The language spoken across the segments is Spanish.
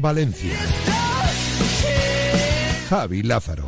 Valencia. Javi Lázaro.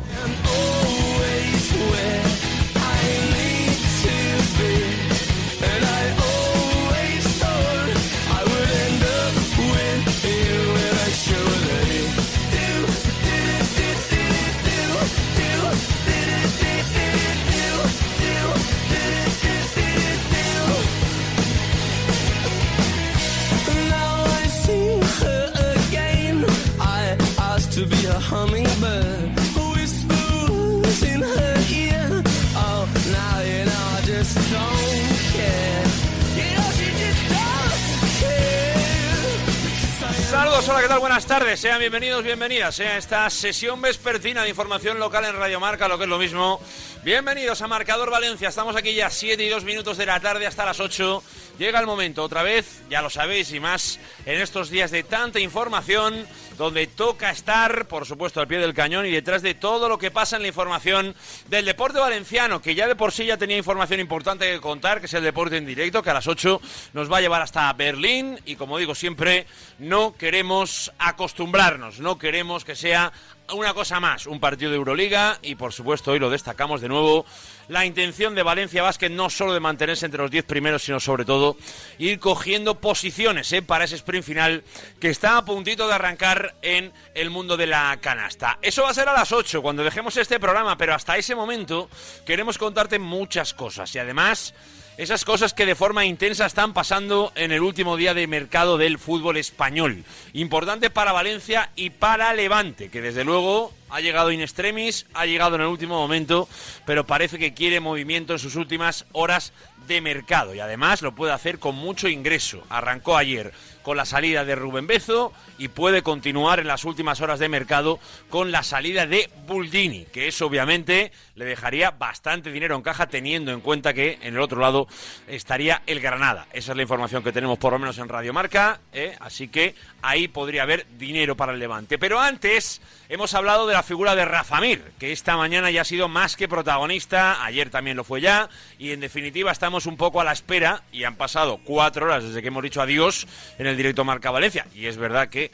Hola, ¿qué tal? Buenas tardes, sean bienvenidos, bienvenidas a esta sesión vespertina de información local en Radio Marca, lo que es lo mismo. Bienvenidos a Marcador Valencia, estamos aquí ya 7 y 2 minutos de la tarde hasta las 8. Llega el momento, otra vez, ya lo sabéis y más, en estos días de tanta información, donde toca estar, por supuesto, al pie del cañón y detrás de todo lo que pasa en la información del deporte valenciano, que ya de por sí ya tenía información importante que contar, que es el deporte en directo, que a las 8 nos va a llevar hasta Berlín y, como digo siempre, no queremos acostumbrarnos, no queremos que sea una cosa más, un partido de Euroliga y por supuesto hoy lo destacamos de nuevo, la intención de Valencia Basket no solo de mantenerse entre los 10 primeros, sino sobre todo ir cogiendo posiciones ¿eh? para ese sprint final que está a puntito de arrancar en el mundo de la canasta. Eso va a ser a las 8 cuando dejemos este programa, pero hasta ese momento queremos contarte muchas cosas y además esas cosas que de forma intensa están pasando en el último día de mercado del fútbol español. Importante para Valencia y para Levante, que desde luego ha llegado in extremis, ha llegado en el último momento, pero parece que quiere movimiento en sus últimas horas de mercado y además lo puede hacer con mucho ingreso. Arrancó ayer con la salida de Rubén Bezo y puede continuar en las últimas horas de mercado con la salida de Buldini, que eso obviamente le dejaría bastante dinero en caja teniendo en cuenta que en el otro lado estaría el Granada. Esa es la información que tenemos por lo menos en Radio Marca, ¿eh? así que ahí podría haber dinero para el Levante. Pero antes hemos hablado de la figura de Rafa Mir, que esta mañana ya ha sido más que protagonista, ayer también lo fue ya, y en definitiva estamos un poco a la espera, y han pasado cuatro horas desde que hemos dicho adiós directo Marca Valencia, y es verdad que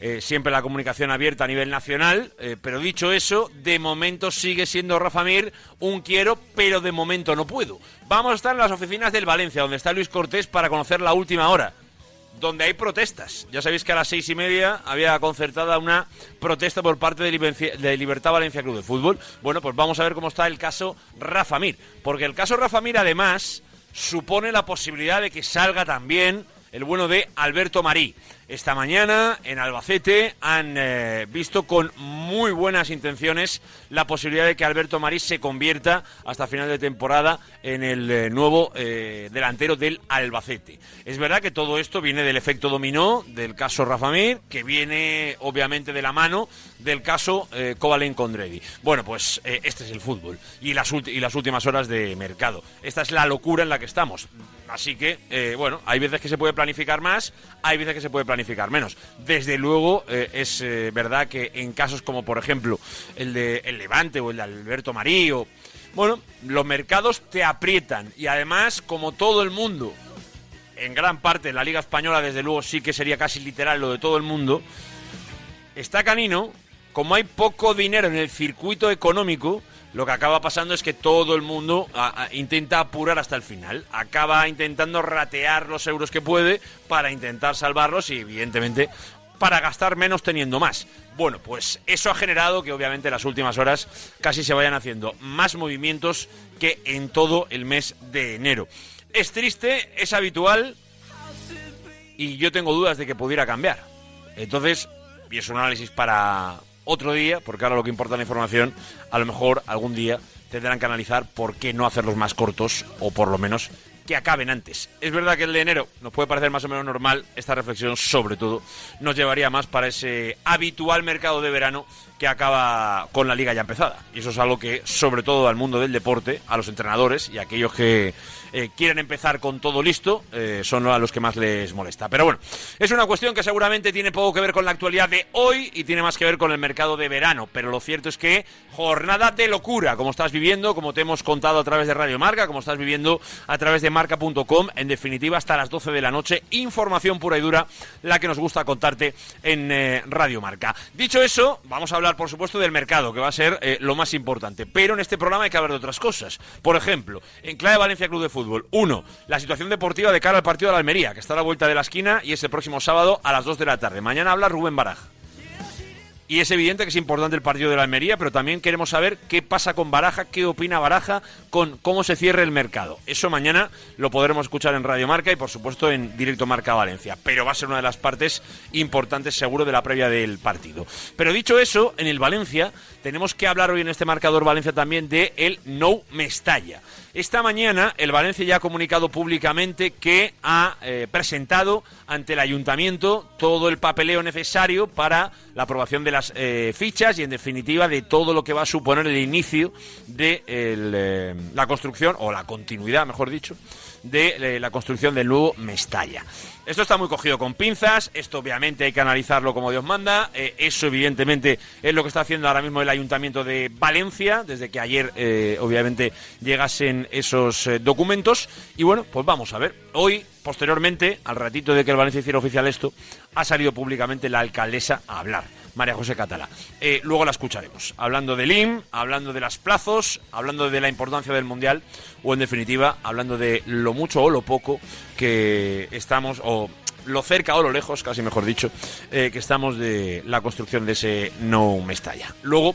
eh, siempre la comunicación abierta a nivel nacional, eh, pero dicho eso, de momento sigue siendo Rafa Mir un quiero, pero de momento no puedo. Vamos a estar en las oficinas del Valencia, donde está Luis Cortés para conocer la última hora donde hay protestas. Ya sabéis que a las seis y media había concertada una protesta por parte de, Libertad Valencia Club de Fútbol. Bueno, pues vamos a ver cómo está el caso Rafa Mir. Porque el caso Rafa Mir, además, supone la posibilidad de que salga también el bueno de Alberto Marí. Esta mañana en Albacete han eh, visto con muy buenas intenciones la posibilidad de que Alberto Marí se convierta hasta final de temporada en el eh, nuevo eh, delantero del Albacete. Es verdad que todo esto viene del efecto dominó del caso Rafa Mir, que viene obviamente de la mano del caso Kovalen Condredi. Bueno, pues este es el fútbol y las, y las últimas horas de mercado. Esta es la locura en la que estamos. Así que, bueno, hay veces que se puede planificar más, hay veces que se puede planificar menos. Desde luego, eh, es eh, verdad que en casos como, por ejemplo, el de Levante o el de Alberto Marío, bueno, los mercados te aprietan y además, como todo el mundo, en gran parte la Liga Española, desde luego sí que sería casi literal lo de todo el mundo, está canino, como hay poco dinero en el circuito económico, lo que acaba pasando es que todo el mundo intenta apurar hasta el final. Acaba intentando ratear los euros que puede para intentar salvarlos y, evidentemente, para gastar menos teniendo más. Bueno, pues eso ha generado que obviamente en las últimas horas casi se vayan haciendo más movimientos que en todo el mes de enero. Es triste, es habitual y yo tengo dudas de que pudiera cambiar. Entonces, y es un análisis para, otro día, porque ahora lo que importa la información, a lo mejor algún día tendrán que analizar por qué no hacerlos más cortos o por lo menos que acaben antes. Es verdad que el de enero nos puede parecer más o menos normal, esta reflexión sobre todo nos llevaría más para ese habitual mercado de verano que acaba con la liga ya empezada. Y eso es algo que sobre todo al mundo del deporte, a los entrenadores y a aquellos que eh, quieren empezar con todo listo, eh, son a los que más les molesta. Pero bueno, es una cuestión que seguramente tiene poco que ver con la actualidad de hoy y tiene más que ver con el mercado de verano. Pero lo cierto es que jornada de locura, como estás viviendo, como te hemos contado a través de Radio Marca, como estás viviendo a través de marca.com, en definitiva hasta las 12 de la noche, información pura y dura, la que nos gusta contarte en eh, Radio Marca. Dicho eso, vamos a hablar por supuesto del mercado, que va a ser lo más importante. Pero en este programa hay que hablar de otras cosas. Por ejemplo, en Clave Valencia Club de Fútbol, uno, la situación deportiva de cara al partido de la Almería, que está a la vuelta de la esquina y es el próximo sábado a las 2 de la tarde. Mañana habla Rubén Baraj. Y es evidente que es importante el partido de la Almería, pero también queremos saber qué pasa con Baraja, qué opina Baraja con cómo se cierre el mercado. Eso mañana lo podremos escuchar en Radio Marca y por supuesto en Directo Marca Valencia. Pero va a ser una de las partes importantes seguro de la previa del partido. Pero dicho eso, en el Valencia tenemos que hablar hoy en este marcador Valencia también de el No Mestalla. Esta mañana el Valencia ya ha comunicado públicamente que ha eh, presentado ante el ayuntamiento todo el papeleo necesario para la aprobación de las eh, fichas y en definitiva de todo lo que va a suponer el inicio de eh, la construcción o la continuidad, mejor dicho, de la construcción del nuevo Mestalla. Esto está muy cogido con pinzas, esto obviamente hay que analizarlo como Dios manda, eh, eso evidentemente es lo que está haciendo ahora mismo el Ayuntamiento de Valencia, desde que ayer eh, obviamente llegasen esos eh, documentos, y bueno, pues vamos a ver, hoy, posteriormente, al ratito de que el Valencia hiciera oficial esto, ha salido públicamente la alcaldesa a hablar. María José Catala. luego la escucharemos, hablando del IM, hablando de las plazos, hablando de la importancia del Mundial o, en definitiva, hablando de lo mucho o lo poco que estamos, o lo cerca o lo lejos, casi mejor dicho, eh, que estamos de la construcción de ese No Mestalla. Luego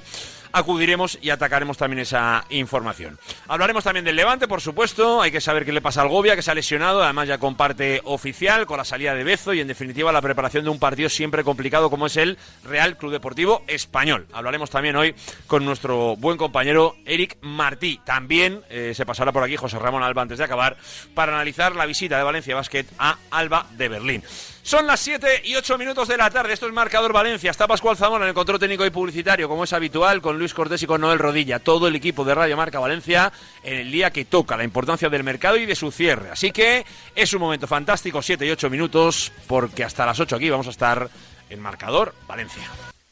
acudiremos y atacaremos también esa información. Hablaremos también del Levante, por supuesto. Hay que saber qué le pasa al Gobia, que se ha lesionado, además ya comparte oficial con la salida de Bezo y en definitiva la preparación de un partido siempre complicado como es el Real Club Deportivo Español. Hablaremos también hoy con nuestro buen compañero Eric Martí. También eh, se pasará por aquí José Ramón Alba antes de acabar para analizar la visita de Valencia Basket a Alba de Berlín. Son las 7 y 8 minutos de la tarde. Esto es Marcador Valencia. Está Pascual Zamora en el control técnico y publicitario, como es habitual, con Luis Cortés y con Noel Rodilla. Todo el equipo de Radio Marca Valencia en el día que toca la importancia del mercado y de su cierre. Así que es un momento fantástico, 7 y 8 minutos, porque hasta las 8 aquí vamos a estar en Marcador Valencia.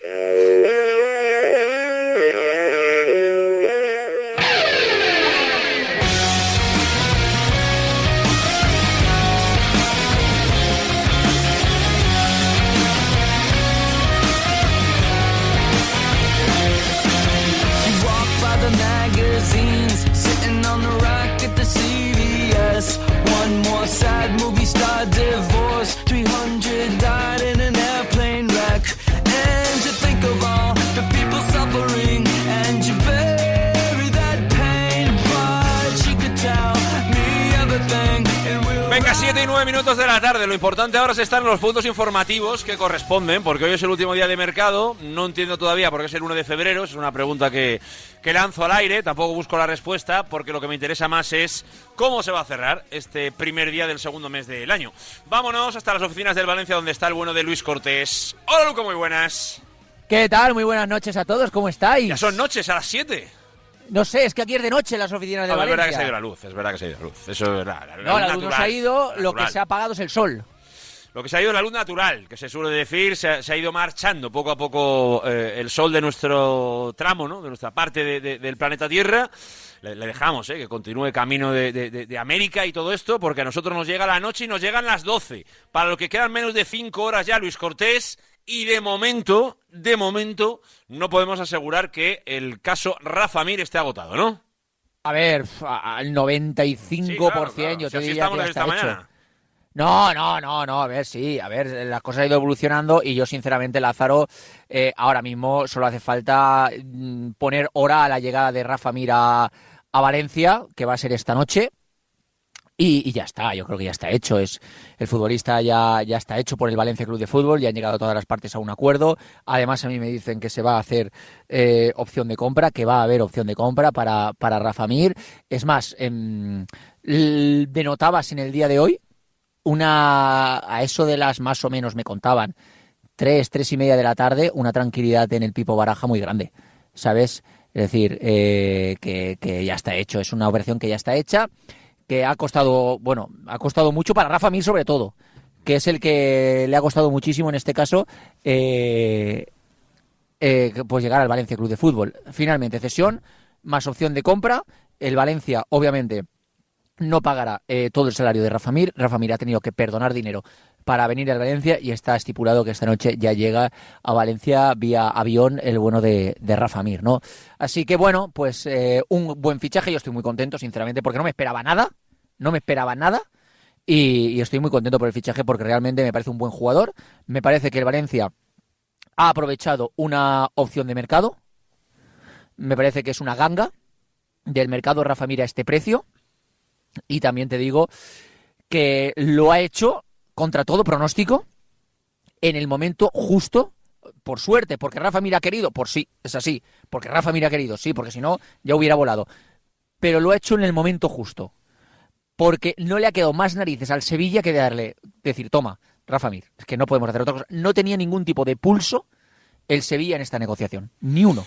7 y 9 minutos de la tarde. Lo importante ahora es estar en los puntos informativos que corresponden, porque hoy es el último día de mercado. No entiendo todavía por qué es el 1 de febrero. Es una pregunta que, que lanzo al aire. Tampoco busco la respuesta, porque lo que me interesa más es cómo se va a cerrar este primer día del segundo mes del año. Vámonos hasta las oficinas del Valencia, donde está el bueno de Luis Cortés. Hola, Luco, muy buenas. ¿Qué tal? Muy buenas noches a todos. ¿Cómo estáis? Ya son noches, a las 7. No sé, es que aquí es de noche en las oficinas de Valencia. Es verdad que se ha ido la luz, es verdad que se ha ido la luz. Eso es verdad. La no, la luz no se ha ido, lo que se ha apagado es el sol. Lo que se ha ido es la luz natural, que se suele decir, se ha, ido marchando poco a poco eh, el sol de nuestro tramo, ¿no? de nuestra parte del planeta Tierra. Le, dejamos, ¿eh? que continúe camino de, de, América y todo esto, porque a nosotros nos llega la noche y nos llegan las 12. Para lo que quedan menos de 5 horas ya, Luis Cortés, y de momento, de momento, no podemos asegurar que el caso Rafa Mir esté agotado, ¿no? A ver, al 95% yo te diría que está hecho. No, no, no, no, a ver, sí, a ver, las cosas han ido evolucionando y yo sinceramente, Lázaro, eh, ahora mismo solo hace falta mm, poner hora a la llegada de Rafa Mira a Valencia, que va a ser esta noche, y, ya está, yo creo que ya está hecho. Es el futbolista ya, ya está hecho por el Valencia Club de Fútbol, ya han llegado todas las partes a un acuerdo. Además, a mí me dicen que se va a hacer eh, opción de compra, que va a haber opción de compra para, para Rafa Mir. Es más, denotabas en el día de hoy una a eso de las más o menos me contaban tres, tres y media de la tarde, una tranquilidad en el Pipo Baraja muy grande, ¿sabes? Es decir, eh, que ya está hecho, es una operación que ya está hecha que ha costado, bueno, ha costado mucho para Rafa Mir sobre todo, que es el que le ha costado muchísimo en este caso eh, eh, pues llegar al Valencia Club de Fútbol. Finalmente, cesión más opción de compra. El Valencia, obviamente, no pagará eh, todo el salario de Rafa Mir. Rafa Mir ha tenido que perdonar dinero para venir al Valencia y está estipulado que esta noche ya llega a Valencia vía avión el bueno de, Rafa Mir, ¿no? Así que bueno, pues eh, un buen fichaje. Yo estoy muy contento, sinceramente, porque no me esperaba nada. No me esperaba nada. y estoy muy contento por el fichaje porque realmente me parece un buen jugador. Me parece que el Valencia ha aprovechado una opción de mercado. Me parece que es una ganga del mercado Rafa Mira a este precio. Y también te digo que lo ha hecho contra todo pronóstico en el momento justo, por suerte, porque Rafa Mira querido, por sí, es así, porque Rafa Mira querido, sí, porque si no ya hubiera volado. Pero lo ha hecho en el momento justo, porque no le ha quedado más narices al Sevilla que darle, decir, toma, Rafa Mir. Es que no podemos hacer otra cosa. No tenía ningún tipo de pulso el Sevilla en esta negociación. Ni uno.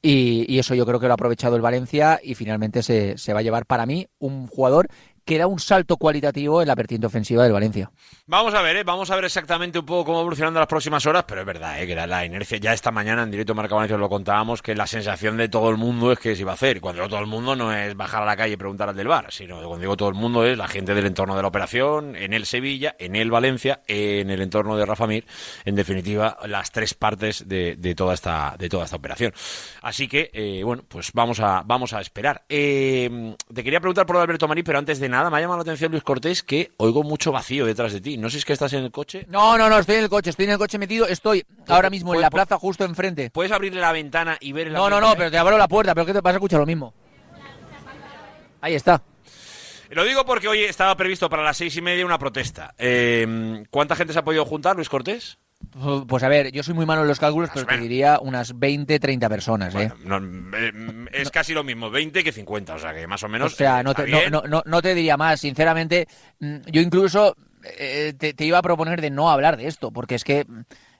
Y, eso yo creo que lo ha aprovechado el Valencia y finalmente se, se va a llevar para mí un jugador que da un salto cualitativo en la vertiente ofensiva del Valencia. Vamos a ver, ¿eh? vamos a ver exactamente un poco cómo evolucionando las próximas horas, pero es verdad ¿eh? que la inercia. Ya esta mañana en directo Marca Valencia lo contábamos que la sensación de todo el mundo es que se iba a hacer. Cuando digo todo el mundo no es bajar a la calle y preguntar al del bar, sino cuando digo todo el mundo es la gente del entorno de la operación, en el Sevilla, en el Valencia, en el entorno de Rafa Mir, en definitiva las tres partes de, toda esta de toda esta operación. Así que eh, bueno, pues vamos a vamos a esperar. te quería preguntar por Alberto Marí, pero antes de nada, me ha llamado la atención Luis Cortés que oigo mucho vacío detrás de ti. No sé si es que estás en el coche. No, no, no, estoy en el coche, estoy en el coche metido, estoy ahora mismo en la plaza justo enfrente. ¿Puedes abrirle la ventana y ver No, no, no, pero te abro la puerta, pero ¿qué te pasa? Escucha lo mismo. Ahí está. Lo digo porque hoy estaba previsto para las seis y media una protesta. Eh, ¿Cuánta gente se ha podido juntar, Luis Cortés? Pues a ver, yo soy muy malo en los cálculos, pero te diría unas 20, 30 personas. ¿eh? eh es casi lo mismo, 20 que 50, o sea que más o menos. O sea, no te, no, no, no te, diría más, sinceramente. Mm, yo incluso eh, te, iba a proponer de no hablar de esto, porque es que,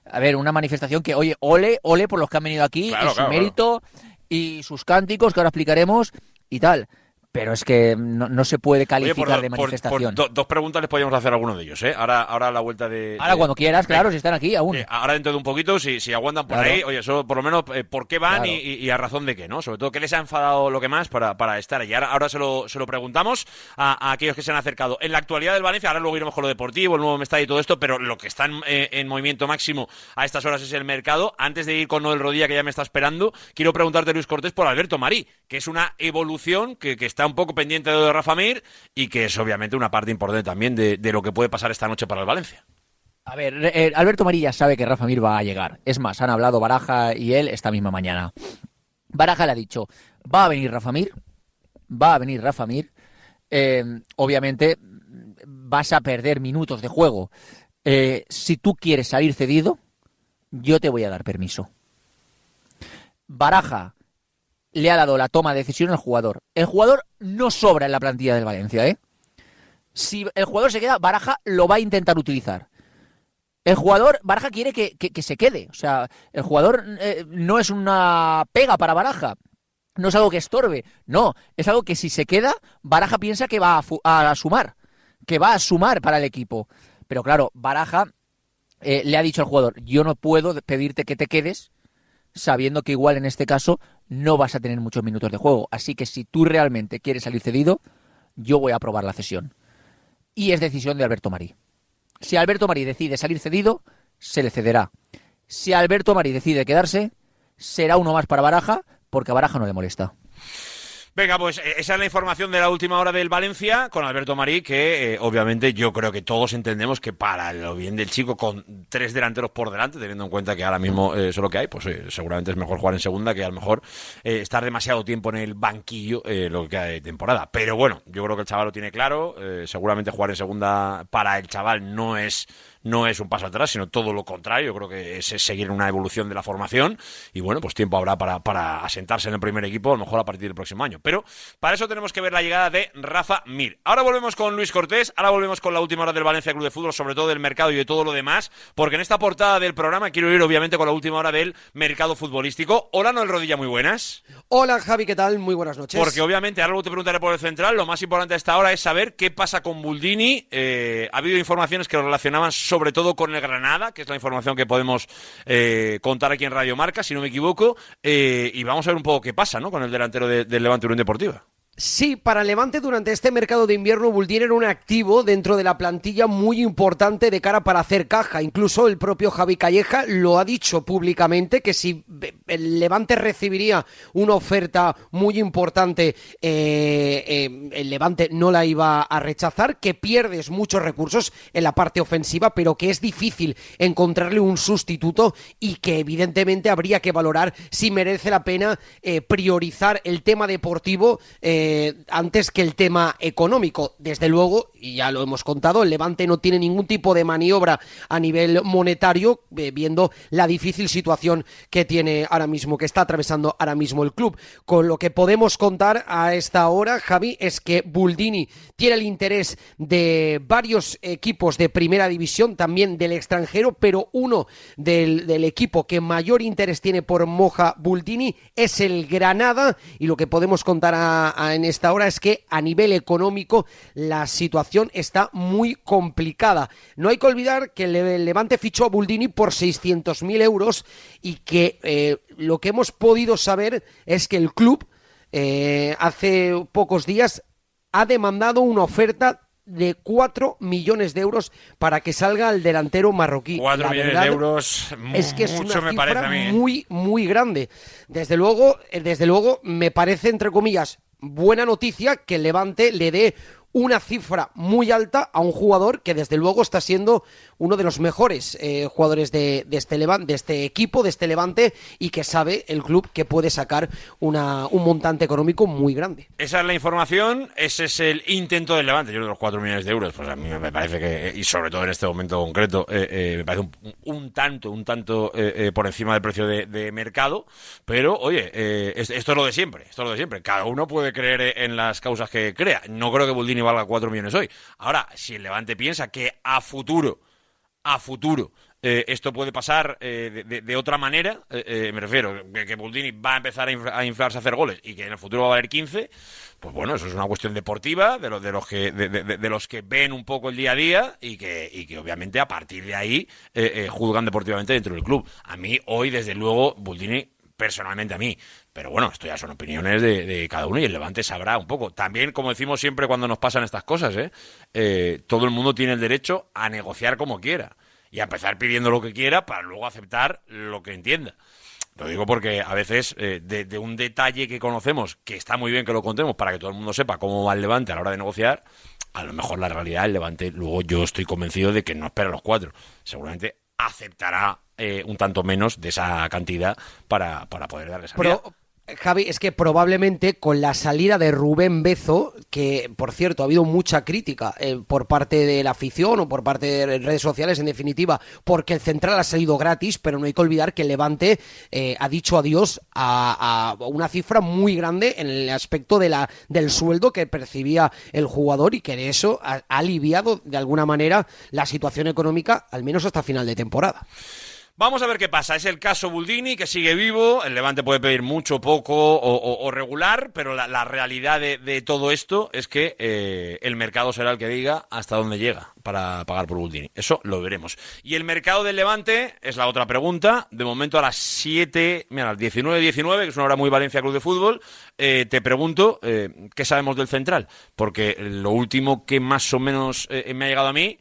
a ver, una manifestación que, oye, ole, ole por los que han venido aquí, y su mérito, y sus cánticos, que ahora explicaremos, y tal pero es que no, se puede calificar de manifestación. dos preguntas les podríamos hacer a alguno de ellos, ¿eh? Ahora, ahora a la vuelta de... Ahora cuando quieras, claro, si están aquí aún. ahora dentro de un poquito, si, si aguantan por ahí, oye, eso por lo menos eh, por qué van y, a razón de qué, ¿no? Sobre todo, ¿qué les ha enfadado lo que más para, para estar allí? Ahora, ahora se, lo, se lo preguntamos a, aquellos que se han acercado. En la actualidad del Valencia, ahora luego iremos con lo deportivo, el nuevo Mestalla y todo esto, pero lo que está en, eh, movimiento máximo a estas horas es el mercado. Antes de ir con Noel Rodilla, que ya me está esperando, quiero preguntarte, Luis Cortés, por Alberto Marí, que es una evolución que, que está un poco pendiente de de Rafa Mir y que es obviamente una parte importante también de, lo que puede pasar esta noche para el Valencia. A ver, eh, Alberto Marilla sabe que Rafa Mir va a llegar. Es más, han hablado Baraja y él esta misma mañana. Baraja le ha dicho, va a venir Rafa Mir, va a venir Rafa Mir. Eh, obviamente vas a perder minutos de juego. Eh, si tú quieres salir cedido, yo te voy a dar permiso. Baraja le ha dado la toma de decisión al jugador. El jugador no sobra en la plantilla del Valencia, ¿eh? Si el jugador se queda, Baraja lo va a intentar utilizar. El jugador, Baraja quiere que, se quede. O sea, el jugador eh, no es una pega para Baraja. No es algo que estorbe. No, es algo que si se queda, Baraja piensa que va a, sumar. Que va a sumar para el equipo. Pero claro, Baraja eh, le ha dicho al jugador, yo no puedo pedirte que te quedes sabiendo que igual en este caso no vas a tener muchos minutos de juego. Así que si tú realmente quieres salir cedido, yo voy a aprobar la cesión. Y es decisión de Alberto Marí. Si Alberto Marí decide salir cedido, se le cederá. Si Alberto Marí decide quedarse, será uno más para Baraja, porque a Baraja no le molesta. Venga, pues eh, esa es la información de la última hora del Valencia con Alberto Marí, que eh, obviamente yo creo que todos entendemos que para lo bien del chico, con tres delanteros por delante, teniendo en cuenta que ahora mismo eh, eso es lo que hay, pues seguramente es mejor jugar en segunda que a lo mejor estar demasiado tiempo en el banquillo lo que queda de temporada. Pero bueno, yo creo que el chaval lo tiene claro, seguramente jugar en segunda para el chaval no es no es un paso atrás, sino todo lo contrario. Yo creo que es, seguir una evolución de la formación y bueno, pues tiempo habrá para, para asentarse en el primer equipo, a lo mejor a partir del próximo año. Pero para eso tenemos que ver la llegada de Rafa Mir. Ahora volvemos con Luis Cortés, ahora volvemos con la última hora del Valencia Club de Fútbol, sobre todo del mercado y de todo lo demás, porque en esta portada del programa quiero ir obviamente con la última hora del mercado futbolístico. Hola Noel Rodilla, muy buenas. Hola Javi, ¿qué tal? Muy buenas noches. Porque obviamente, ahora te preguntaré por el central, lo más importante a esta hora es saber qué pasa con Buldini. Eh, ha habido informaciones que lo relacionaban sobre todo con el Granada, que es la información que podemos eh, contar aquí en Radio Marca, si no me equivoco, eh, y vamos a ver un poco qué pasa ¿no? con el delantero del Levante Unión Deportiva. Sí, para Levante durante este mercado de invierno Buldini era un activo dentro de la plantilla muy importante de cara para hacer caja. Incluso el propio Javi Calleja lo ha dicho públicamente que si el Levante recibiría una oferta muy importante, eh, eh, el Levante no la iba a rechazar, que pierdes muchos recursos en la parte ofensiva, pero que es difícil encontrarle un sustituto y que evidentemente habría que valorar si merece la pena eh, priorizar el tema deportivo. Eh, antes que el tema económico. Desde luego, y ya lo hemos contado, el Levante no tiene ningún tipo de maniobra a nivel monetario, eh, viendo la difícil situación que tiene ahora mismo, que está atravesando ahora mismo el club. Con lo que podemos contar a esta hora, Javi, es que Buldini tiene el interés de varios equipos de primera división, también del extranjero, pero uno del, equipo que mayor interés tiene por Moja Buldini es el Granada, y lo que podemos contar a en esta hora es que a nivel económico la situación está muy complicada. No hay que olvidar que el Levante fichó a Buldini por 600.000 euros y que eh, lo que hemos podido saber es que el club eh, hace pocos días ha demandado una oferta de 4 millones de euros para que salga el delantero marroquí. 4 millones de euros es que es una me cifra ¿eh? muy muy grande. Desde luego, desde luego me parece entre comillas buena noticia que el Levante le dé una cifra muy alta a un jugador que desde luego está siendo uno de los mejores eh, jugadores de, este Levante, de este equipo, de este Levante, y que sabe el club que puede sacar una, un montante económico muy grande. Esa es la información, ese es el intento del Levante. Yo de los 4 millones de euros, pues a mí me parece que, y sobre todo en este momento concreto, eh, eh, me parece un, tanto, un tanto por encima del precio de, mercado, pero oye, esto es lo de siempre, esto es lo de siempre. Cada uno puede creer en las causas que crea. No creo que Buldini valga 4 millones hoy. Ahora, si el Levante piensa que a futuro, a futuro, eh, esto puede pasar eh, de, otra manera, eh, me refiero, que, que va a empezar a, inflarse a hacer goles y que en el futuro va a haber 15, pues bueno, eso es una cuestión deportiva de, los de, los, que, de, los que ven un poco el día a día y que, y que obviamente a partir de ahí juzgan deportivamente dentro del club. A mí hoy, desde luego, Buldini personalmente a mí. Pero bueno, esto ya son opiniones de, cada uno y el Levante sabrá un poco. También, como decimos siempre cuando nos pasan estas cosas, ¿eh? ¿eh? todo el mundo tiene el derecho a negociar como quiera y a empezar pidiendo lo que quiera para luego aceptar lo que entienda. Lo digo porque a veces eh, de, un detalle que conocemos, que está muy bien que lo contemos para que todo el mundo sepa cómo va el Levante a la hora de negociar, a lo mejor la realidad el Levante, luego yo estoy convencido de que no espera los cuatro. Seguramente aceptará eh, un tanto menos de esa cantidad para, para poder darle salida. Javi, es que probablemente con la salida de Rubén Bezo, que por cierto ha habido mucha crítica eh, por parte de la afición o por parte de redes sociales en definitiva, porque el central ha salido gratis, pero no hay que olvidar que Levante eh, ha dicho adiós a, una cifra muy grande en el aspecto de la, del sueldo que percibía el jugador y que de eso ha aliviado de alguna manera la situación económica, al menos hasta final de temporada. Vamos a ver qué pasa. Es el caso Buldini, que sigue vivo. El Levante puede pedir mucho, poco o, regular, pero la, realidad de, todo esto es que eh, el mercado será el que diga hasta dónde llega para pagar por Buldini. Eso lo veremos. Y el mercado del Levante es la otra pregunta. De momento a las 7, mira, a las 19.19, que es una hora muy Valencia Club de Fútbol, eh, te pregunto eh, qué sabemos del central. Porque lo último que más o menos me ha llegado a mí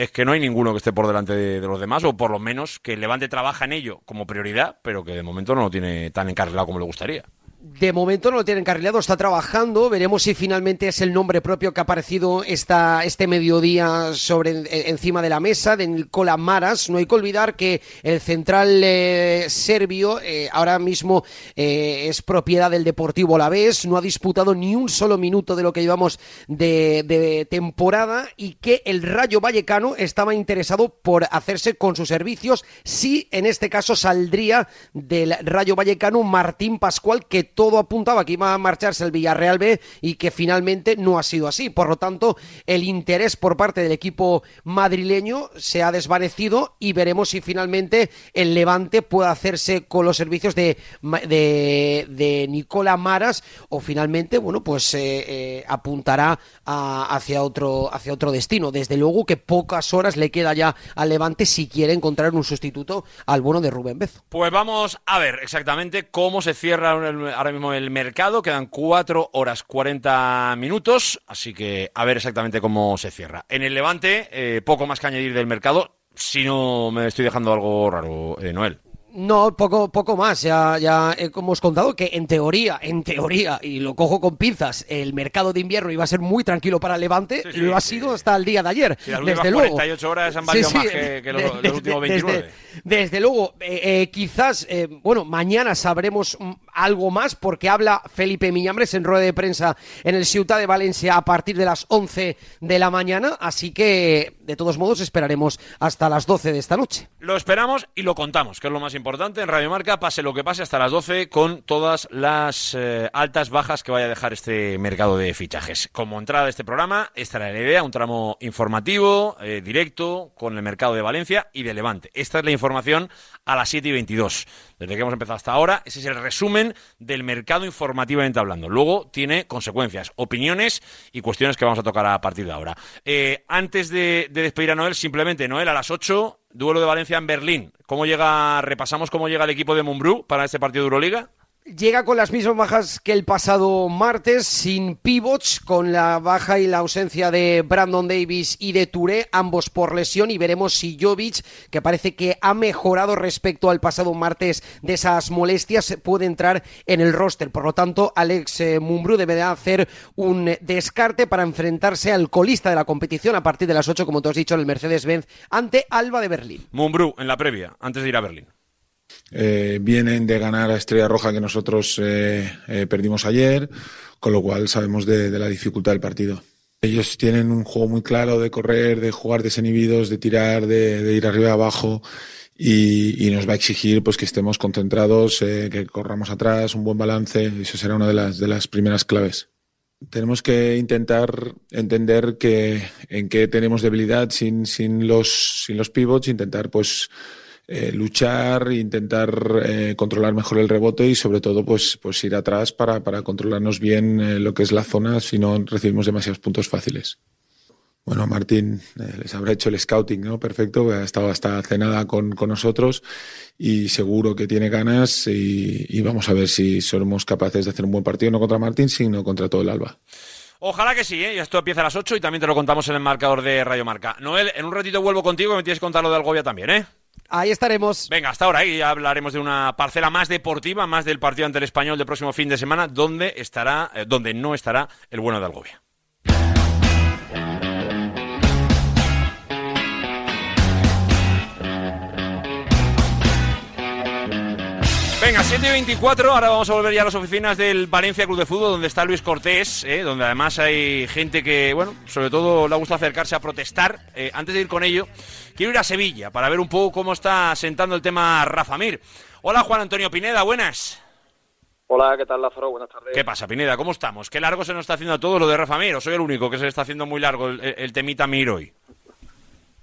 es que no hay ninguno que esté por delante de, los demás, o por lo menos que Levante trabaja en ello como prioridad, pero que de momento no lo tiene tan encarrilado como le gustaría. De momento no lo tiene encarrilado, está trabajando. Veremos si finalmente es el nombre propio que ha aparecido esta, este mediodía sobre encima de la mesa de Nicola Maras. No hay que olvidar que el central eh, serbio eh, ahora mismo eh, es propiedad del Deportivo Vez. No ha disputado ni un solo minuto de lo que llevamos de, de temporada y que el Rayo Vallecano estaba interesado por hacerse con sus servicios si en este caso saldría del Rayo Vallecano Martín Pascual que todo apuntaba que iba a marcharse el Villarreal B y que finalmente no ha sido así. Por lo tanto, el interés por parte del equipo madrileño se ha desvanecido y veremos si finalmente el Levante puede hacerse con los servicios de, de, Nicola Maras o finalmente, bueno, pues eh, eh, apuntará hacia, otro, hacia otro destino. Desde luego que pocas horas le queda ya al Levante si quiere encontrar un sustituto al bueno de Rubén Bezo. Pues vamos a ver exactamente cómo se cierra ahora mismo el mercado, quedan 4 horas 40 minutos, así que a ver exactamente cómo se cierra. En el Levante, eh, poco más que añadir del mercado, si no me estoy dejando algo raro, eh, Noel. No, poco, poco más. Ya, ya hemos contado que en teoría, en teoría, y lo cojo con pinzas, el mercado de invierno iba a ser muy tranquilo para Levante y lo ha sido hasta el día de ayer. desde luego. 48 horas han valido más que, los, últimos 29. Desde, luego, eh, eh, quizás, eh, bueno, mañana sabremos algo más porque habla Felipe Miñambres en rueda de prensa en el Ciutat de Valencia a partir de las 11 de la mañana. Así que, de todos modos, esperaremos hasta las 12 de esta noche. Lo esperamos y lo contamos, que es lo más importante en Radio Marca, pase lo que pase hasta las 12 con todas las eh, altas bajas que vaya a dejar este mercado de fichajes. Como entrada de este programa, esta era la idea, un tramo informativo, eh, directo, con el mercado de Valencia y de Levante. Esta es la información a las 7 y 22. Desde que hemos empezado hasta ahora, ese es el resumen del mercado informativamente hablando. Luego tiene consecuencias, opiniones y cuestiones que vamos a tocar a partir de ahora. Eh, antes de, de despedir a Noel, simplemente Noel a las 8 duelo de Valencia en Berlín. ¿Cómo llega, repasamos cómo llega el equipo de Mumbrú para este partido de Euroliga? Llega con las mismas bajas que el pasado martes, sin pivots, con la baja y la ausencia de Brandon Davis y de Touré, ambos por lesión, y veremos si Jovic, que parece que ha mejorado respecto al pasado martes de esas molestias, puede entrar en el roster. Por lo tanto, Alex eh, Mumbrú deberá hacer un descarte para enfrentarse al colista de la competición a partir de las 8, como tú has dicho, en el Mercedes-Benz, ante Alba de Berlín. Mumbrú, en la previa, antes de ir a Berlín. Eh, vienen de ganar a Estrella Roja que nosotros eh, eh, perdimos ayer, con lo cual sabemos de, la dificultad del partido. Ellos tienen un juego muy claro de correr, de jugar desinhibidos, de tirar, de, ir arriba y abajo y, nos va a exigir pues que estemos concentrados, que corramos atrás, un buen balance. Eso será una de las, de las primeras claves. Tenemos que intentar entender que en qué tenemos debilidad sin, sin, los, sin los pivots, intentar pues eh, luchar, intentar eh, controlar mejor el rebote y sobre todo pues, pues ir atrás para, para controlarnos bien eh, lo que es la zona si no recibimos demasiados puntos fáciles. Bueno, Martín les habrá hecho el scouting, ¿no? Perfecto, ha estado hasta cenada con, con nosotros y seguro que tiene ganas y, vamos a ver si somos capaces de hacer un buen partido, no contra Martín, sino contra todo el Alba. Ojalá que sí, ¿eh? Esto empieza a las 8 y también te lo contamos en el marcador de Radio Marca. Noel, en un ratito vuelvo contigo me tienes que contar lo de Algovia también, ¿eh? Ahí estaremos. Venga, hasta ahora y hablaremos de una parcela más deportiva, más del partido ante el español del próximo fin de semana, donde estará, eh, donde no estará el bueno de Algovia. Venga, 7 y 24, ahora vamos a volver ya a las oficinas del Valencia Club de Fútbol, donde está Luis Cortés, ¿eh? donde además hay gente que, bueno, sobre todo le gusta acercarse a protestar. Eh, antes de ir con ello, quiero ir a Sevilla para ver un poco cómo está sentando el tema Rafa Mir. Hola Juan Antonio Pineda, buenas. Hola, ¿qué tal Lázaro? Buenas tardes. ¿Qué pasa, Pineda? ¿Cómo estamos? ¿Qué largo se nos está haciendo a todos lo de Rafa Mir? ¿O soy el único que se le está haciendo muy largo el, el temita Mir hoy?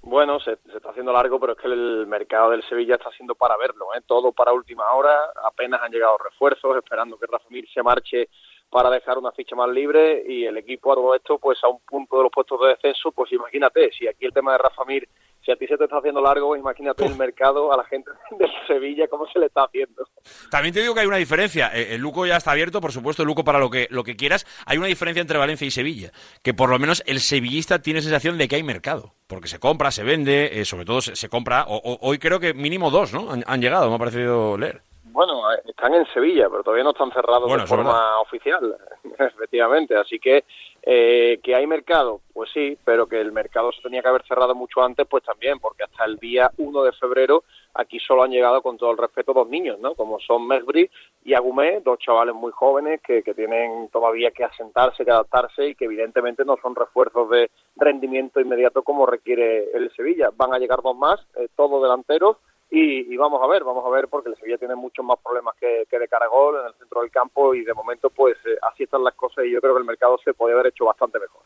Bueno, se, está haciendo largo, pero es que el mercado del Sevilla está haciendo para verlo, ¿eh? todo para última hora, apenas han llegado refuerzos, esperando que Rafa Mir se marche para dejar una ficha más libre y el equipo a todo esto, pues a un punto de los puestos de descenso, pues imagínate, si aquí el tema de Rafa Mir si a ti se te está haciendo largo, imagínate el mercado a la gente de Sevilla cómo se le está haciendo. También te digo que hay una diferencia. Eh, el Luco ya está abierto, por supuesto, el Luco para lo que, lo que quieras. Hay una diferencia entre Valencia y Sevilla, que por lo menos el sevillista tiene sensación de que hay mercado, porque se compra, se vende, eh, sobre todo se, compra. hoy creo que mínimo dos, ¿no? Han, llegado, me ha parecido leer. Bueno, están en Sevilla, pero todavía no están cerrados de forma oficial, efectivamente. Así que eh, que hay mercado, pues sí, pero que el mercado se tenía que haber cerrado mucho antes, pues también, porque hasta el día 1 de febrero aquí solo han llegado, con todo el respeto, dos niños, ¿no? Como son Mesbri y Agumé, dos chavales muy jóvenes que, que tienen todavía que asentarse, que adaptarse y que evidentemente no son refuerzos de rendimiento inmediato como requiere el Sevilla. Van a llegar dos más, eh, todos delanteros, y, vamos a ver, vamos a ver, porque el Sevilla tiene muchos más problemas que, de Caragol en el centro del campo y de momento pues eh, así están las cosas y yo creo que el mercado se podría haber hecho bastante mejor.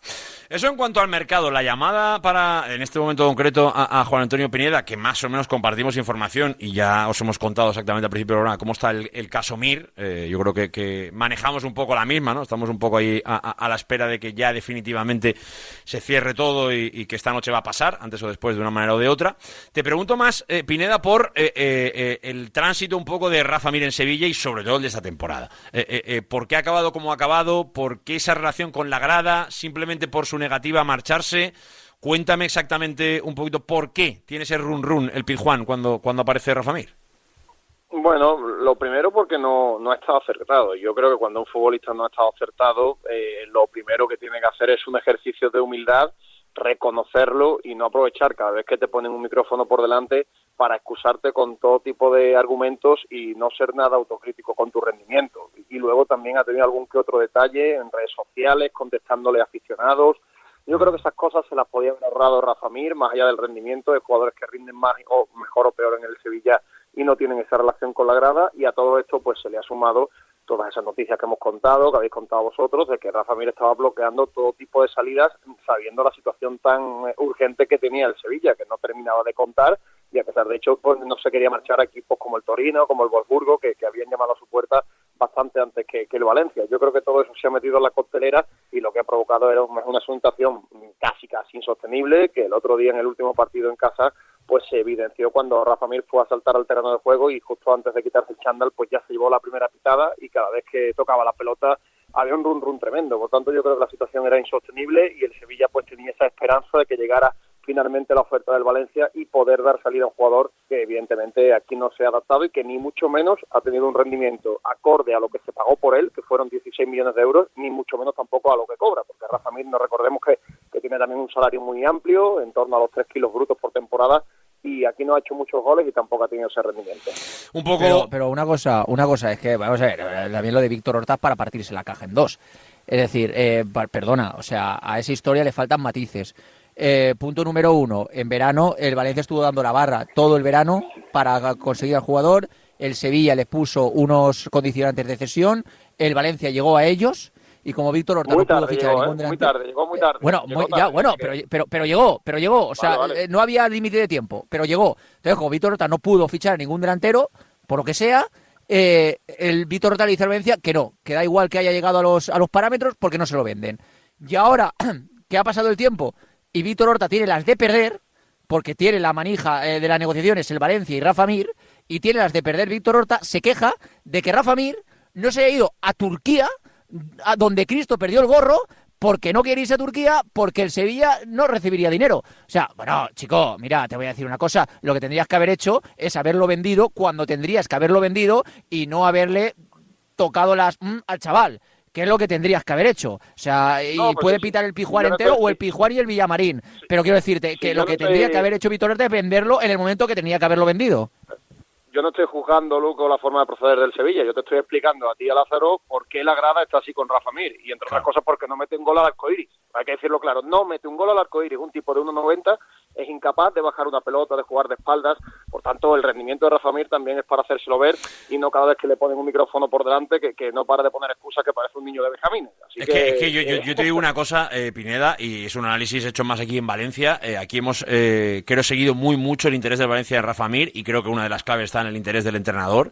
Eso en cuanto al mercado, la llamada para, en este momento concreto, a, Juan Antonio Pineda, que más o menos compartimos información y ya os hemos contado exactamente al principio del programa cómo está el, caso Mir, eh, yo creo que, manejamos un poco la misma, ¿no? Estamos un poco ahí a, la espera de que ya definitivamente se cierre todo y, que esta noche va a pasar, antes o después, de una manera o de otra. Te pregunto más, eh, Pineda, por por eh, eh, eh, el tránsito un poco de Rafa Mir en Sevilla y sobre todo el de esta temporada. ¿Por qué ha acabado como ha acabado? ¿Por qué esa relación con la grada? ¿Simplemente por su negativa a marcharse? Cuéntame exactamente un poquito por qué tiene ese run run el Pizjuán cuando, cuando aparece Rafa Mir. Bueno, lo primero porque no, no ha estado acertado. Yo creo que cuando un futbolista no ha estado acertado, lo primero que tiene que hacer es un ejercicio de humildad reconocerlo y no aprovechar cada vez que te ponen un micrófono por delante para excusarte con todo tipo de argumentos y no ser nada autocrítico con tu rendimiento. Y luego también ha tenido algún que otro detalle en redes sociales, contestándole a aficionados. Yo creo que esas cosas se las podía haber ahorrado Rafa Mir, más allá del rendimiento de jugadores que rinden más o mejor o peor en el Sevilla y no tienen esa relación con la grada. Y a todo esto pues se le ha sumado todas esas noticias que hemos contado, que habéis contado vosotros, de que Rafa Mir estaba bloqueando todo tipo de salidas sabiendo la situación tan eh, urgente que tenía el Sevilla, que no terminaba de contar y a pesar de hecho pues, no se quería marchar a equipos como el Torino, como el Wolfsburgo, que, habían llamado a su puerta bastante antes que, el Valencia. Yo creo que todo eso se ha metido en la costelera y lo que ha provocado era una, una casi casi insostenible, que el otro día en el último partido en casa pues se evidenció cuando Rafa Mir fue a saltar al terreno de juego y justo antes de quitarse el chándal pues ya se llevó la primera pitada y cada vez que tocaba la pelota había un run run tremendo. Por tanto yo creo que la situación era insostenible y el Sevilla pues tenía esa esperanza de que llegara finalmente la oferta del Valencia y poder dar salida a un jugador que evidentemente aquí no se ha adaptado y que ni mucho menos ha tenido un rendimiento acorde a lo que se pagó por él, que fueron 16 millones de euros, ni mucho menos tampoco a lo que cobra, porque Rafa Mir, no recordemos que, que tiene también un salario muy amplio, en torno a los 3 kilos brutos por temporada, y aquí no ha hecho muchos goles y tampoco ha tenido ese rendimiento. Un poco... Pero, una cosa una cosa es que, vamos a ver, también lo de Víctor Horta para partirse la caja en dos. Es decir, eh, perdona, o sea, a esa historia le faltan matices. Eh, punto número uno, en verano el Valencia estuvo dando la barra todo el verano para conseguir al jugador, el Sevilla le puso unos condicionantes de cesión, el Valencia llegó a ellos y como Víctor Horta no pudo fichar ningún delantero. Muy tarde, llegó muy tarde. Bueno, ya, bueno, pero, pero, pero, llegó, pero llegó. O sea, eh, no había límite de tiempo, pero llegó. Entonces, como Víctor Horta no pudo fichar ningún delantero, por lo que sea, eh, el Víctor Horta le dice al Valencia que no, que da igual que haya llegado a los, a los parámetros porque no se lo venden. Y ahora que ha pasado el tiempo y Víctor Horta tiene las de perder, porque tiene la manija eh, de las negociaciones el Valencia y Rafa Mir, y tiene las de perder Víctor Horta, se queja de que Rafa Mir no se haya ido a Turquía a donde Cristo perdió el gorro porque no quiere irse a Turquía, porque el Sevilla no recibiría dinero. O sea, bueno, chico, mira, te voy a decir una cosa, lo que tendrías que haber hecho es haberlo vendido cuando tendrías que haberlo vendido y no haberle tocado las mm, al chaval. Que es lo que tendrías que haber hecho? O sea, y pues puede pitar el Pijuar entero o el Pijuar y el Villamarín. Pero quiero decirte que lo que tendría que haber hecho Víctor es venderlo en el momento que tenía que haberlo vendido yo no estoy juzgando, Luco, la forma de proceder del Sevilla. Yo te estoy explicando a ti, a Lázaro, por qué la grada está así con Rafa Mir. Y entre otras cosas, porque no mete un gol al arcoíris. Hay que decirlo claro. No mete un gol al arcoíris. Un tipo de 1,90 es incapaz de bajar una pelota, de jugar de espaldas. Por tanto, el rendimiento de Rafa Mir también es para hacérselo ver y no cada vez que le ponen un micrófono por delante que, no para de poner excusas que parece un niño de Benjamín. es, que, yo, te digo una cosa, eh, Pineda, y es un análisis hecho más aquí en Valencia. Eh, aquí hemos, eh, creo, seguido muy mucho el interés de Valencia en Rafa Mir y creo que una de las claves está en el interés del entrenador.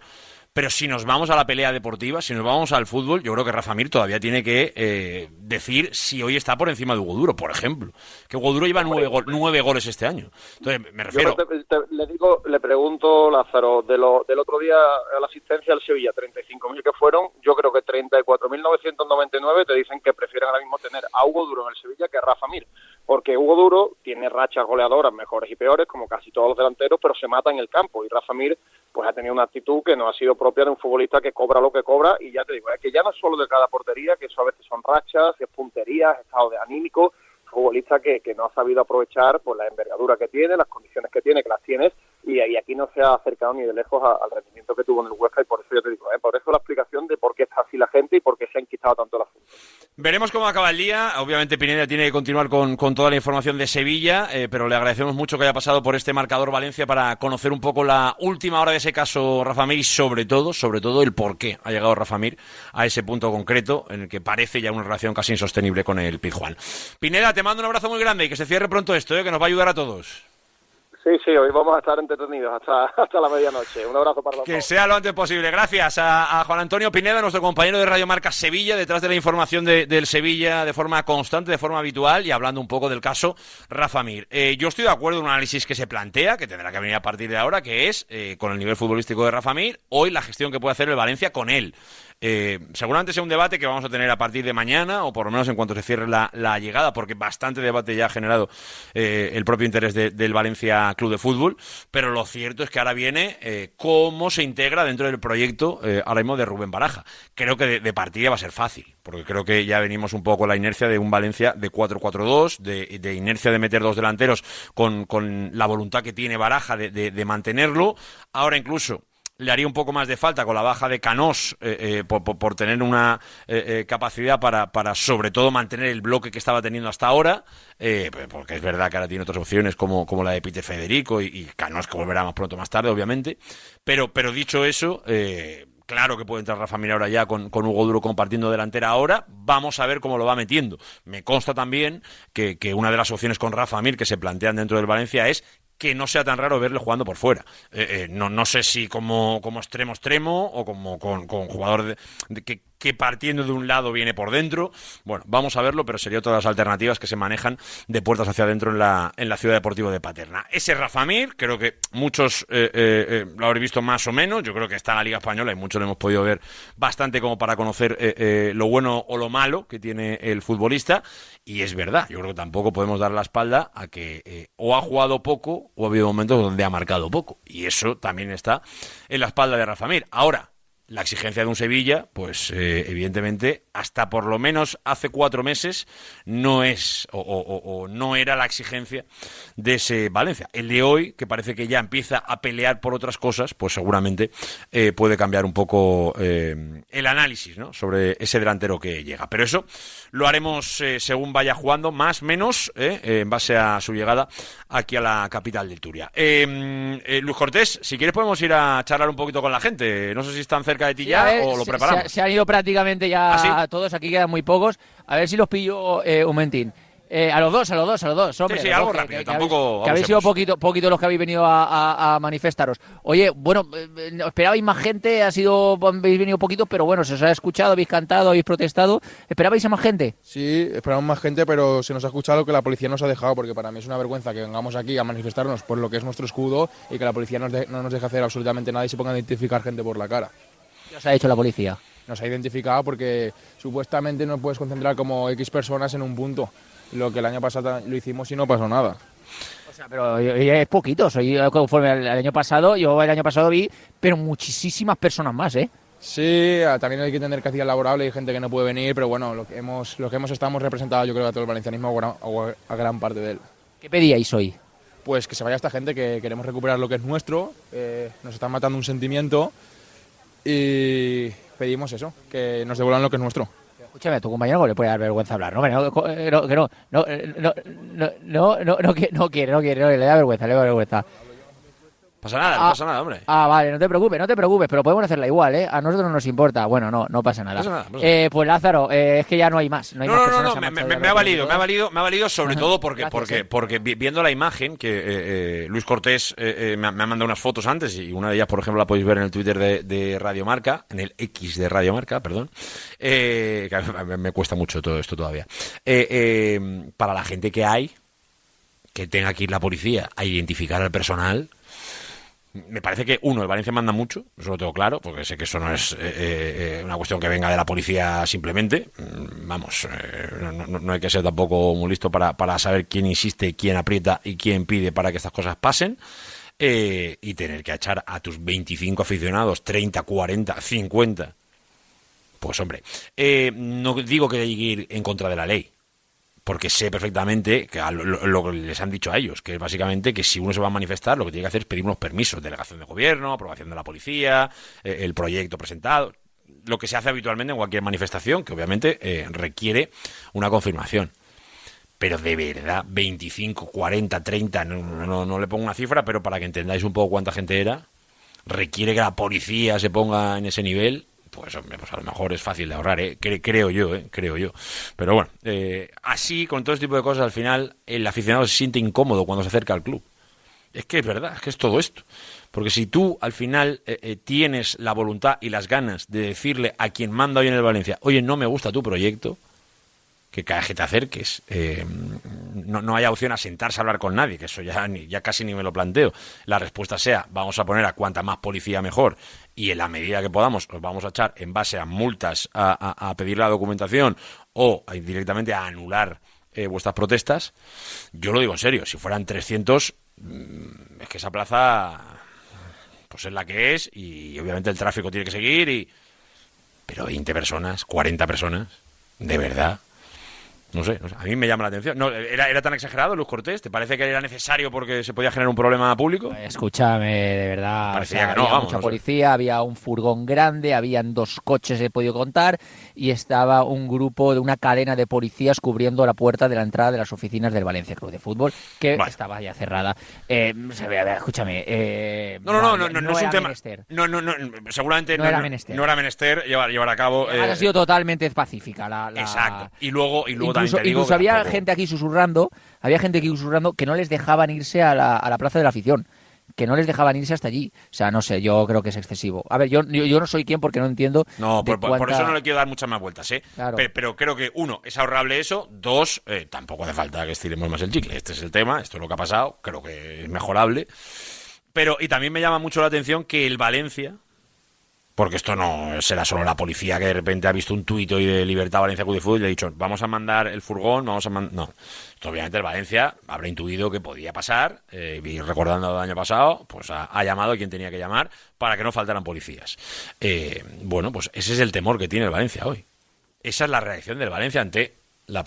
Pero si nos vamos a la pelea deportiva, si nos vamos al fútbol, yo creo que Rafa Mir todavía tiene que eh, decir si hoy está por encima de Hugo Duro, por ejemplo. Que Hugo Duro lleva nueve, nueve goles este año. Entonces, me refiero... le digo, le pregunto, Lázaro, de lo, del otro día a la asistencia al Sevilla, 35.000 que fueron, yo creo que 34.999 te dicen que prefieren ahora mismo tener a Hugo Duro en el Sevilla que a Rafa Mir. Porque Hugo Duro tiene rachas goleadoras mejores y peores, como casi todos los delanteros, pero se mata en el campo. Y Rafa Mir pues ha tenido una actitud que no ha sido propia de un futbolista que cobra lo que cobra y ya te digo, es que ya no es solo de cada portería, que eso a veces son rachas, es punterías, estado de anímico, futbolista que, que no ha sabido aprovechar pues la envergadura que tiene, las condiciones que tiene, que las tienes, y, aquí no se ha acercado ni de lejos al rendimiento que tuvo en el Huesca y por eso yo te digo, ¿eh? por eso la explicación de por qué está así la gente y por qué se han quitado tanto la. Veremos cómo acaba el día. Obviamente Pineda tiene que continuar con, con toda la información de Sevilla, eh, pero le agradecemos mucho que haya pasado por este marcador Valencia para conocer un poco la última hora de ese caso Rafa Mir y sobre todo, sobre todo el por qué ha llegado Rafa Mir a ese punto concreto en el que parece ya una relación casi insostenible con el Pizjuán. Pineda, te mando un abrazo muy grande y que se cierre pronto esto, eh, que nos va a ayudar a todos. Sí, sí, hoy vamos a estar entretenidos hasta, hasta la medianoche. Un abrazo para todos. Que sea lo antes posible. Gracias a, Juan Antonio Pineda, nuestro compañero de Radio Marca Sevilla, detrás de la información del Sevilla de forma constante, de forma habitual y hablando un poco del caso Rafa Mir. Eh, yo estoy de acuerdo en un análisis que se plantea, que tendrá que venir a partir de ahora, que es, eh, con el nivel futbolístico de Rafa Mir, hoy la gestión que puede hacer el Valencia con él. Eh, seguramente sea un debate que vamos a tener a partir de mañana, o por lo menos en cuanto se cierre la, llegada, porque bastante debate ya ha generado eh, el propio interés del Valencia Club de Fútbol. Pero lo cierto es que ahora viene eh, cómo se integra dentro del proyecto ahora mismo de Rubén Baraja. Creo que de, partida va a ser fácil, porque creo que ya venimos un poco la inercia de un Valencia de 4-4-2, de, de, inercia de meter dos delanteros con, la voluntad que tiene Baraja de mantenerlo. Ahora incluso le haría un poco más de falta con la baja de Canós eh, eh, por, tener una eh, capacidad para, para, sobre todo, mantener el bloque que estaba teniendo hasta ahora, porque es verdad que ahora tiene otras opciones como, como la de Peter Federico y, Canós, que volverá más pronto más tarde, obviamente. Pero, pero dicho eso, claro que puede entrar Rafa ahora ya con, con, Hugo Duro compartiendo delantera ahora. Vamos a ver cómo lo va metiendo. Me consta también que, que, una de las opciones con Rafa Mir que se plantean dentro del Valencia es que no sea tan raro verle jugando por fuera. Eh, eh, no, no sé si como, como extremo extremo o como con, con jugador de, que, que partiendo de un lado viene por dentro. Bueno, vamos a verlo, pero sería todas las alternativas que se manejan de puertas hacia adentro en la, en la ciudad deportiva de Paterna. Ese Rafa Mir, creo que muchos eh, eh, eh, lo habréis visto más o menos. Yo creo que está en la Liga Española y muchos lo hemos podido ver bastante como para conocer lo bueno o lo malo que tiene el futbolista. Y es verdad, yo creo que tampoco podemos dar la espalda a que o ha jugado poco o ha habido momentos donde ha marcado poco. Y eso también está en la espalda de Rafa Mir. Ahora, la exigencia de un Sevilla, pues eh, evidentemente hasta por lo menos hace cuatro meses no es o, no era la exigencia de ese Valencia. El de hoy, que parece que ya empieza a pelear por otras cosas, pues seguramente eh, puede cambiar un poco eh, el análisis ¿no? sobre ese delantero que llega. Pero eso lo haremos según vaya jugando, más menos en base a su llegada aquí a la capital del Turia. Luis Cortés, si quieres podemos ir a charlar un poquito con la gente. No sé si están cerca de ti ya o lo preparamos? Se, han ido prácticamente ya ¿Ah, todos, aquí quedan muy pocos. A ver si los pillo eh, un momentín. Eh, a los dos, a los dos, a los dos. Hombre, sí, sí, algo rápido, tampoco. Que, habéis sido poquito, poquito los que habéis venido a, manifestaros. Oye, bueno, eh, esperabais más gente, ha sido, habéis venido poquitos, pero bueno, se os ha escuchado, habéis cantado, habéis protestado. ¿Esperabais a más gente? Sí, esperamos más gente, pero se nos ha escuchado lo que la policía nos ha dejado, porque para mí es una vergüenza que vengamos aquí a manifestarnos por lo que es nuestro escudo y que la policía no nos deje hacer absolutamente nada y se ponga a identificar gente por la cara. ¿Qué os ha hecho la policía? Nos ha identificado porque supuestamente no puedes concentrar como X personas en un punto. Lo que el año pasado lo hicimos y no pasó nada. O sea, pero es poquito. Soy conforme al año pasado, yo el año pasado vi, pero muchísimas personas más, ¿eh? Sí, ah, también hay que tener capacidad laborable, hay gente que no puede venir, pero bueno, lo que hemos, lo que hemos estado representado yo creo a todo el valencianismo, a, gran parte de él. ¿Qué pedíais hoy? Pues que se vaya esta gente, que queremos recuperar lo que es nuestro, eh, nos están matando un sentimiento y pedimos eso, que nos devuelvan lo que es nuestro. Escúchame, a tu compañero le puede dar vergüenza hablar, ¿no? No, que no, no, no, no, no, no, no, quiere, no quiere, no quiere, le da vergüenza, le da vergüenza. Pasa nada, no ah, pasa nada, hombre. Ah, vale, no te preocupes, no te preocupes, pero podemos hacerla igual, ¿eh? A nosotros no nos importa. Bueno, no, no pasa nada. Eh, pues Lázaro, eh, es que ya no hay más. No, hay no, no, no, me, me, ha valido, me ha valido, me ha valido sobre todo porque, porque, porque viendo la imagen que eh, Luis Cortés me, ha mandado unas fotos antes y una de ellas, por ejemplo, la podéis ver en el Twitter de, de Radio Marca, en el X de Radio Marca, perdón. que me cuesta mucho todo esto todavía. para la gente que hay, que tenga que ir la policía a identificar al personal me parece que, uno, el Valencia manda mucho, eso lo tengo claro, porque sé que eso no es eh, eh, una cuestión que venga de la policía simplemente. Mm, vamos, eh, no, hay que ser tampoco muy listo para, para saber quién insiste, quién aprieta y quién pide para que estas cosas pasen. eh, y tener que echar a tus 25 aficionados, 30, 40, 50. Pues hombre, eh, no digo que hay que ir en contra de la ley, porque sé perfectamente que lo, que les han dicho a ellos, que es básicamente que si uno se va a manifestar, lo que tiene que hacer es pedir unos permisos, delegación de gobierno, aprobación de la policía, eh, el proyecto presentado, lo que se hace habitualmente en cualquier manifestación, que obviamente requiere una confirmación. Pero de verdad, 25, 40, 30, no, no, le pongo una cifra, pero para que entendáis un poco cuánta gente era, requiere que la policía se ponga en ese nivel, pues, pues a lo mejor es fácil de ahorrar, ¿eh? creo yo, ¿eh? creo yo. Pero bueno, eh, así, con todo este tipo de cosas, al final el aficionado se siente incómodo cuando se acerca al club. Es que es verdad, es que es todo esto. Porque si tú al final eh, eh, tienes la voluntad y las ganas de decirle a quien manda hoy en el Valencia, oye, no me gusta tu proyecto, que cada vez que te acerques eh, no, no, haya opción a sentarse a hablar con nadie, que eso ya, ya casi ni me lo planteo. La respuesta sea, vamos a poner a cuanta más policía mejor y en la medida que podamos os vamos a echar en base a multas a, pedir la documentación o directamente a anular eh, vuestras protestas. Yo lo digo en serio, si fueran 300, mm, es que esa plaza pues es la que es y obviamente el tráfico tiene que seguir y... Pero 20 personas, 40 personas, de verdad no sé, a mí me llama la atención. No, ¿era, ¿Era tan exagerado Luz Cortés? ¿Te parece que era necesario porque se podía generar un problema público? Escúchame, de verdad. Parecía que no, había mucha policía, había un furgón grande, habían dos coches, he podido contar, y estaba un grupo de una cadena de policías cubriendo la puerta de la entrada de las oficinas del Valencia Club de Fútbol, que estaba ya cerrada. Eh, escúchame. Eh, no, no, no, no, no, es un tema. No, no, no, seguramente no, era menester. No era menester llevar, llevar a cabo. ha sido totalmente pacífica la, Exacto. Y luego, y luego incluso, había gente aquí susurrando, había gente aquí susurrando que no les dejaban irse a la, a la plaza de la afición que no les dejaban irse hasta allí. O sea, no sé, yo creo que es excesivo. A ver, yo, yo, no soy quien porque no entiendo. No, por, eso no le quiero dar muchas más vueltas, ¿eh? Pero, creo que, uno, es ahorrable eso. Dos, eh, tampoco hace falta que estiremos más el chicle. Este es el tema, esto es lo que ha pasado. Creo que es mejorable. Pero, y también me llama mucho la atención que el Valencia, porque esto no será solo la policía que de repente ha visto un tuit hoy de Libertad Valencia Club Fútbol y le ha dicho, vamos a mandar el furgón, vamos a mandar... No, obviamente el Valencia habrá intuido que podía pasar eh, y recordando el año pasado, pues ha, llamado a quien tenía que llamar para que no faltaran policías. Eh, bueno, pues ese es el temor que tiene el Valencia hoy. Esa es la reacción del Valencia ante la,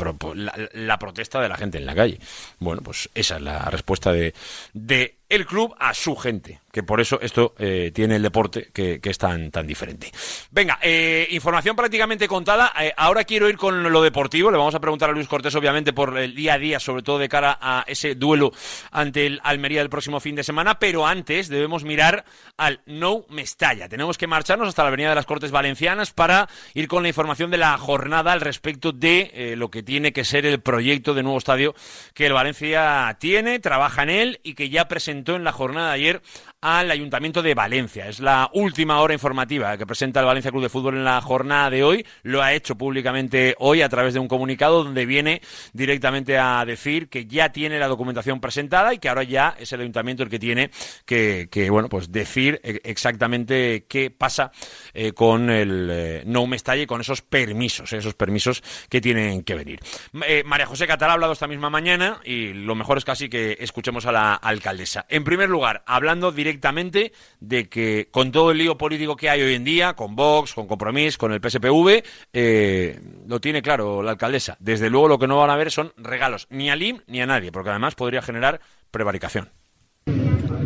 la, protesta de la gente en la calle. Bueno, pues esa es la respuesta de, de el club a su gente, que por eso esto eh, tiene el deporte que, es tan, tan diferente. Venga, eh, información prácticamente contada. Eh, ahora quiero ir con lo deportivo. Le vamos a preguntar a Luis Cortés, obviamente, por el día a día, sobre todo de cara a ese duelo ante el Almería del próximo fin de semana. Pero antes debemos mirar al No Mestalla. Tenemos que marcharnos hasta la Avenida de las Cortes Valencianas para ir con la información de la jornada al respecto de lo que tiene que ser el proyecto de nuevo estadio que el Valencia tiene, trabaja en él y que ya presentó en la jornada de ayer al Ayuntamiento de Valencia. Es la última hora informativa que presenta el Valencia Club de Fútbol en la jornada de hoy. Lo ha hecho públicamente hoy a través de un comunicado donde viene directamente a decir que ya tiene la documentación presentada y que ahora ya es el Ayuntamiento el que tiene que, bueno, pues decir e-, exactamente qué pasa eh, con el eh, No Mestalle y con esos permisos, esos permisos que tienen que venir. Eh, María José Catalá ha hablado esta misma mañana y lo mejor es casi que escuchemos a la alcaldesa. En primer lugar, hablando directamente directamente de que con todo el lío político que hay hoy en día, con Vox, con Compromís, con el PSPV, eh, lo tiene claro la alcaldesa. Desde luego lo que no van a ver son regalos ni a LIM ni a nadie, porque además podría generar prevaricación.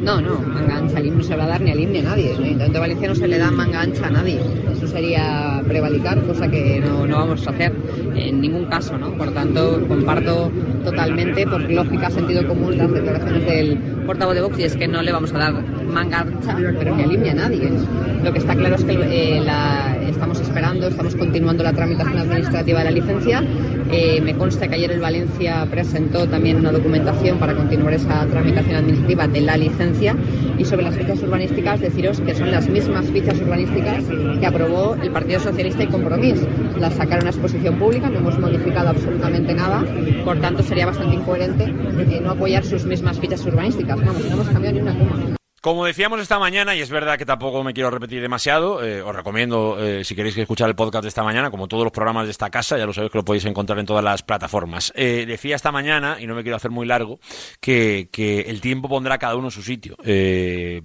No, no, manga ancha al no se va a dar ni al IM ni a nadie. En el Valencia se le da manga ancha a nadie. Eso sería prevalicar, cosa que no, no vamos a hacer en ningún caso, ¿no? Por tanto, comparto totalmente, por lógica, sentido común, las declaraciones del portavoz de Vox y es que no le vamos a dar manga ancha, pero ni al IM ni a nadie. Lo que está claro es que eh, la, estamos esperando, estamos continuando la tramitación administrativa de la licencia. Eh, me consta que ayer el Valencia presentó también una documentación para continuar esa tramitación administrativa de la licencia y sobre las fichas urbanísticas deciros que son las mismas fichas urbanísticas que aprobó el Partido Socialista y Compromís. Las sacaron a exposición pública, no hemos modificado absolutamente nada, por tanto sería bastante incoherente no apoyar sus mismas fichas urbanísticas. Vamos, no hemos cambiado ni una coma. Como decíamos esta mañana, y es verdad que tampoco me quiero repetir demasiado, eh, os recomiendo, eh, si queréis escuchar el podcast de esta mañana, como todos los programas de esta casa, ya lo sabéis que lo podéis encontrar en todas las plataformas. Eh, decía esta mañana, y no me quiero hacer muy largo, que, que el tiempo pondrá cada uno en su sitio.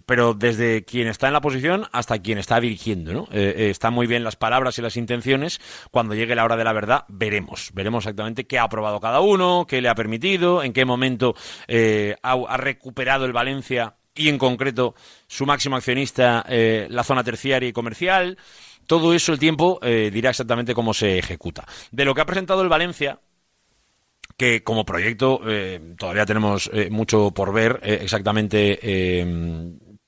pero desde quien está en la posición hasta quien está dirigiendo, ¿no? están muy bien las palabras y las intenciones. Cuando llegue la hora de la verdad, veremos. Veremos exactamente qué ha aprobado cada uno, qué le ha permitido, en qué momento ha recuperado el Valencia y en concreto su máximo accionista, eh, la zona terciaria y comercial. Todo eso el tiempo eh, dirá exactamente cómo se ejecuta. De lo que ha presentado el Valencia, que como proyecto eh, todavía tenemos mucho por ver exactamente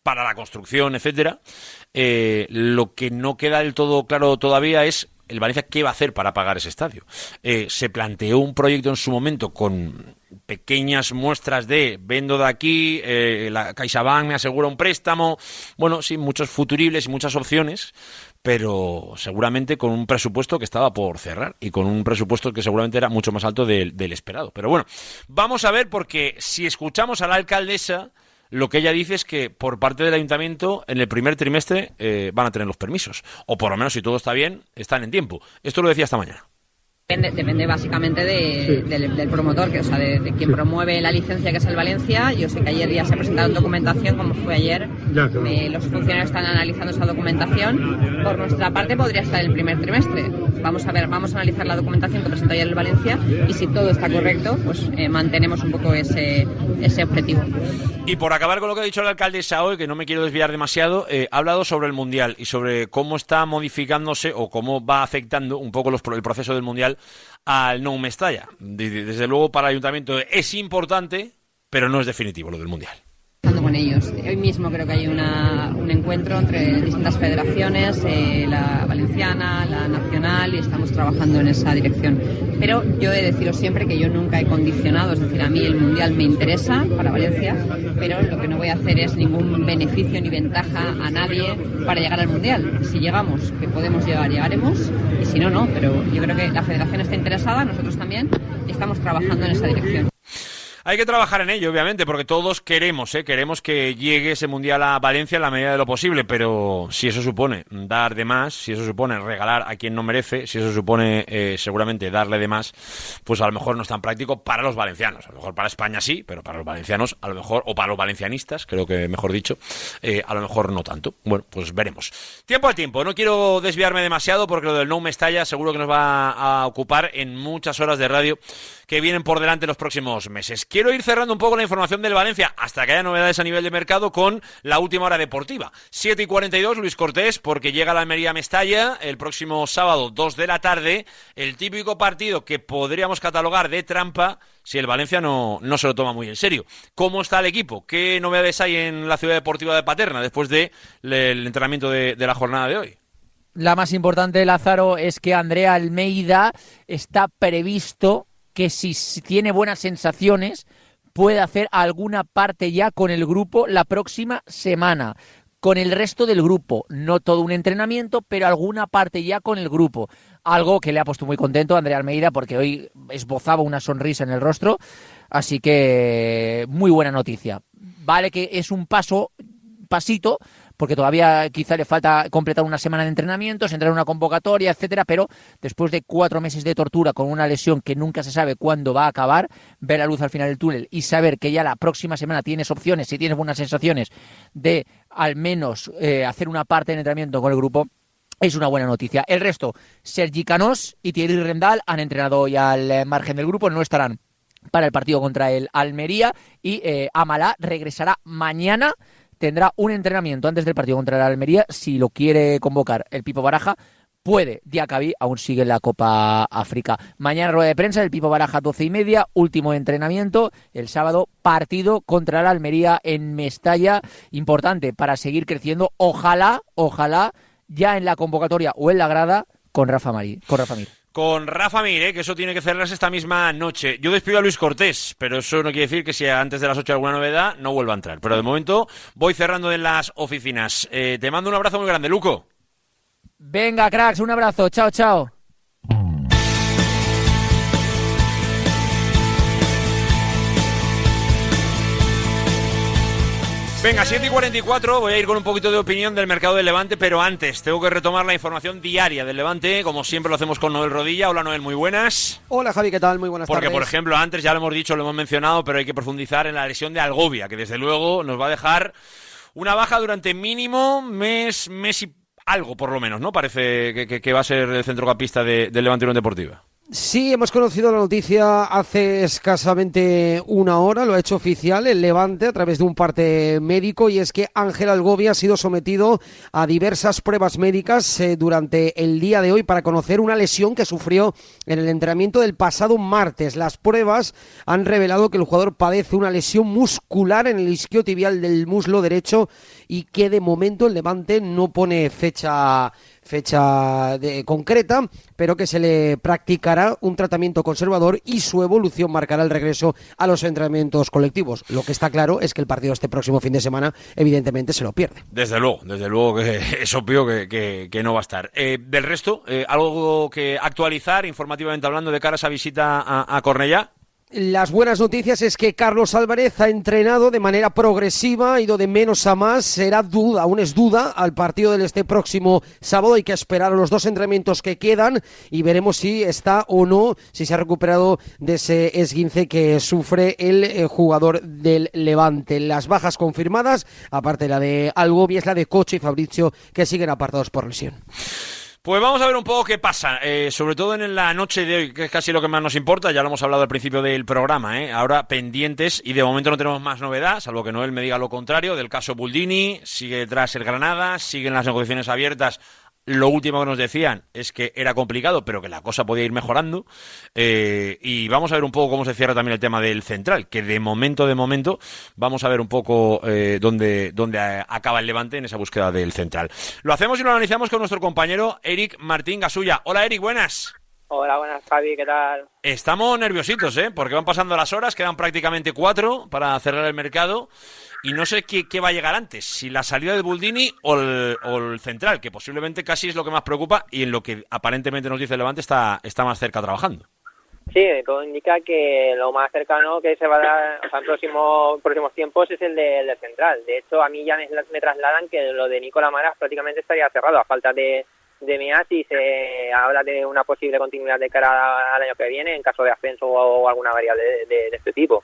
para la construcción, etcétera. lo que no queda del todo claro todavía es el Valencia qué va a hacer para pagar ese estadio. se planteó un proyecto en su momento con pequeñas muestras de vendo de aquí, eh, la CaixaBank me asegura un préstamo, bueno, sí, muchos futuribles y muchas opciones, pero seguramente con un presupuesto que estaba por cerrar y con un presupuesto que seguramente era mucho más alto del, esperado. Pero bueno, vamos a ver porque si escuchamos a la alcaldesa, lo que ella dice es que por parte del ayuntamiento en el primer trimestre eh, van a tener los permisos, o por lo menos si todo está bien, están en tiempo. Esto lo decía esta mañana. Depende, básicamente del, promotor, que, o sea, de, quien promueve la licencia, que es el Valencia. Yo sé que ayer ya se presentaron documentación, como fue ayer. los funcionarios están analizando esa documentación. Por nuestra parte, podría estar el primer trimestre. Vamos a ver, vamos a analizar la documentación que presentó ayer el Valencia y si todo está correcto, pues eh, mantenemos un poco ese, ese objetivo. Y por acabar con lo que ha dicho la alcaldesa hoy, que no me quiero desviar demasiado, eh, ha hablado sobre el Mundial y sobre cómo está modificándose o cómo va afectando un poco el proceso del Mundial al No Mestalla. Desde luego para el ayuntamiento es importante, pero no es definitivo lo del Mundial con ellos. Mismo creo que hay un encuentro entre distintas federaciones, eh, la valenciana, la nacional, y estamos trabajando en esa dirección. Pero yo he de deciros siempre que yo nunca he condicionado, es decir, a mí el Mundial me interesa para Valencia, pero lo que no voy a hacer es ningún beneficio ni ventaja a nadie para llegar al Mundial. Si llegamos, que podemos llegar, llegaremos, y si no, no. Pero yo creo que la federación está interesada, nosotros también, y estamos trabajando en esa dirección. Hay que trabajar en ello, obviamente, porque todos queremos, ¿eh? queremos que llegue ese mundial a Valencia en la medida de lo posible, pero si eso supone dar de más, si eso supone regalar a quien no merece, si eso supone eh, seguramente darle de más, pues a lo mejor no es tan práctico para los valencianos. A lo mejor para España sí, pero para los valencianos a lo mejor, o para los valencianistas, creo que mejor dicho, eh, a lo mejor no tanto. Bueno, pues veremos. Tiempo al tiempo, no quiero desviarme demasiado porque lo del No Me Estalla seguro que nos va a ocupar en muchas horas de radio que vienen por delante los próximos meses. Quiero ir cerrando un poco la información del Valencia hasta que haya novedades a nivel de mercado con la última hora deportiva. 7 y 42, Luis Cortés, porque llega la Almería Mestalla el próximo sábado, 2 de la tarde, el típico partido que podríamos catalogar de trampa si el Valencia no, no se lo toma muy en serio. ¿Cómo está el equipo? ¿Qué novedades hay en la ciudad deportiva de Paterna después del entrenamiento de la jornada de hoy? La más importante, Lázaro, es que Andrea Almeida está previsto que si tiene buenas sensaciones puede hacer alguna parte ya con el grupo la próxima semana, con el resto del grupo. No todo un entrenamiento, pero alguna parte ya con el grupo. Algo que le ha puesto muy contento a Andrea Almeida porque hoy esbozaba una sonrisa en el rostro. Así que muy buena noticia. Vale que es un paso, pasito, porque todavía quizá le falta completar una semana de entrenamientos, entrar en una convocatoria, etcétera, pero después de cuatro meses de tortura con una lesión que nunca se sabe cuándo va a acabar, ver la luz al final del túnel y saber que ya la próxima semana tienes opciones, si tienes buenas sensaciones de al menos eh, hacer una parte de entrenamiento con el grupo, es una buena noticia. El resto, Sergi Canós y Thierry Rendal han entrenado hoy al eh, margen del grupo, no estarán para el partido contra el Almería y eh, Amalá regresará mañana tendrá un entrenamiento antes del partido contra la Almería. Si lo quiere convocar el Pipo Baraja, puede. Diacabí aún sigue en la Copa África. Mañana rueda de prensa, el Pipo Baraja 12 y media, último entrenamiento. El sábado partido contra la Almería en Mestalla. Importante para seguir creciendo. Ojalá, ojalá, ya en la convocatoria o en la grada con Rafa Marí, con Rafa Mir con Rafa Mir, que eso tiene que cerrarse esta misma noche. Yo despido a Luis Cortés, pero eso no quiere decir que si antes de las 8 hay alguna novedad, no vuelva a entrar. Pero de momento voy cerrando en las oficinas. Eh, te mando un abrazo muy grande, Luco. Venga, cracks, un abrazo. Chao, chao. Venga, 7 y 44, voy a ir con un poquito de opinión del mercado del Levante, pero antes tengo que retomar la información diaria del Levante, como siempre lo hacemos con Noel Rodilla. Hola Noel, muy buenas. Hola Javi, ¿qué tal? Muy buenas Porque, tardes. por ejemplo, antes ya lo hemos dicho, lo hemos mencionado, pero hay que profundizar en la lesión de Algovia, que desde luego nos va a dejar una baja durante mínimo mes, mes y algo, por lo menos, ¿no? Parece que, que, va a ser el centrocampista de, del Levante Unión Deportiva. Sí, hemos conocido la noticia hace escasamente una hora, lo ha hecho oficial el Levante a través de un parte médico y es que Ángel Algovia ha sido sometido a diversas pruebas médicas eh, durante el día de hoy para conocer una lesión que sufrió en el entrenamiento del pasado martes. Las pruebas han revelado que el jugador padece una lesión muscular en el isquiotibial del muslo derecho y que de momento el Levante no pone fecha fecha de, concreta, pero que se le practicará un tratamiento conservador y su evolución marcará el regreso a los entrenamientos colectivos. Lo que está claro es que el partido este próximo fin de semana, evidentemente, se lo pierde. Desde luego, desde luego que es obvio que, que, no va a estar. Eh, del resto, eh, algo que actualizar informativamente hablando de cara a esa visita a, a Cornellá. Las buenas noticias es que Carlos Álvarez ha entrenado de manera progresiva, ha ido de menos a más, será duda, aún es duda, al partido del este próximo sábado. Hay que esperar a los dos entrenamientos que quedan y veremos si está o no, si se ha recuperado de ese esguince que sufre el eh, jugador del Levante. Las bajas confirmadas, aparte de la de Algobi, es la de Coche y Fabricio, que siguen apartados por lesión. Pues vamos a ver un poco qué pasa, eh, sobre todo en la noche de hoy, que es casi lo que más nos importa, ya lo hemos hablado al principio del programa, ¿eh? ahora pendientes y de momento no tenemos más novedad, salvo que Noel me diga lo contrario, del caso Buldini, sigue detrás el Granada, siguen las negociaciones abiertas lo último que nos decían es que era complicado, pero que la cosa podía ir mejorando. Eh, y vamos a ver un poco cómo se cierra también el tema del central, que de momento, de momento, vamos a ver un poco eh, dónde, dónde acaba el levante en esa búsqueda del central. Lo hacemos y lo analizamos con nuestro compañero Eric Martín Gasulla. Hola Eric, buenas. Hola, buenas Javi, ¿qué tal? Estamos nerviositos, ¿eh? Porque van pasando las horas, quedan prácticamente cuatro para cerrar el mercado y no sé qué, qué, va a llegar antes, si la salida de Buldini o el, o el, central, que posiblemente casi es lo que más preocupa y en lo que aparentemente nos dice Levante está, está más cerca trabajando. Sí, todo indica que lo más cercano que se va a dar o sea, en próximos, próximos tiempos es el del de central. De hecho, a mí ya me, me, trasladan que lo de Nicolás Maras prácticamente estaría cerrado a falta de, de Meas y se habla de una posible continuidad de cara al año que viene en caso de ascenso o, alguna variable de, de este tipo.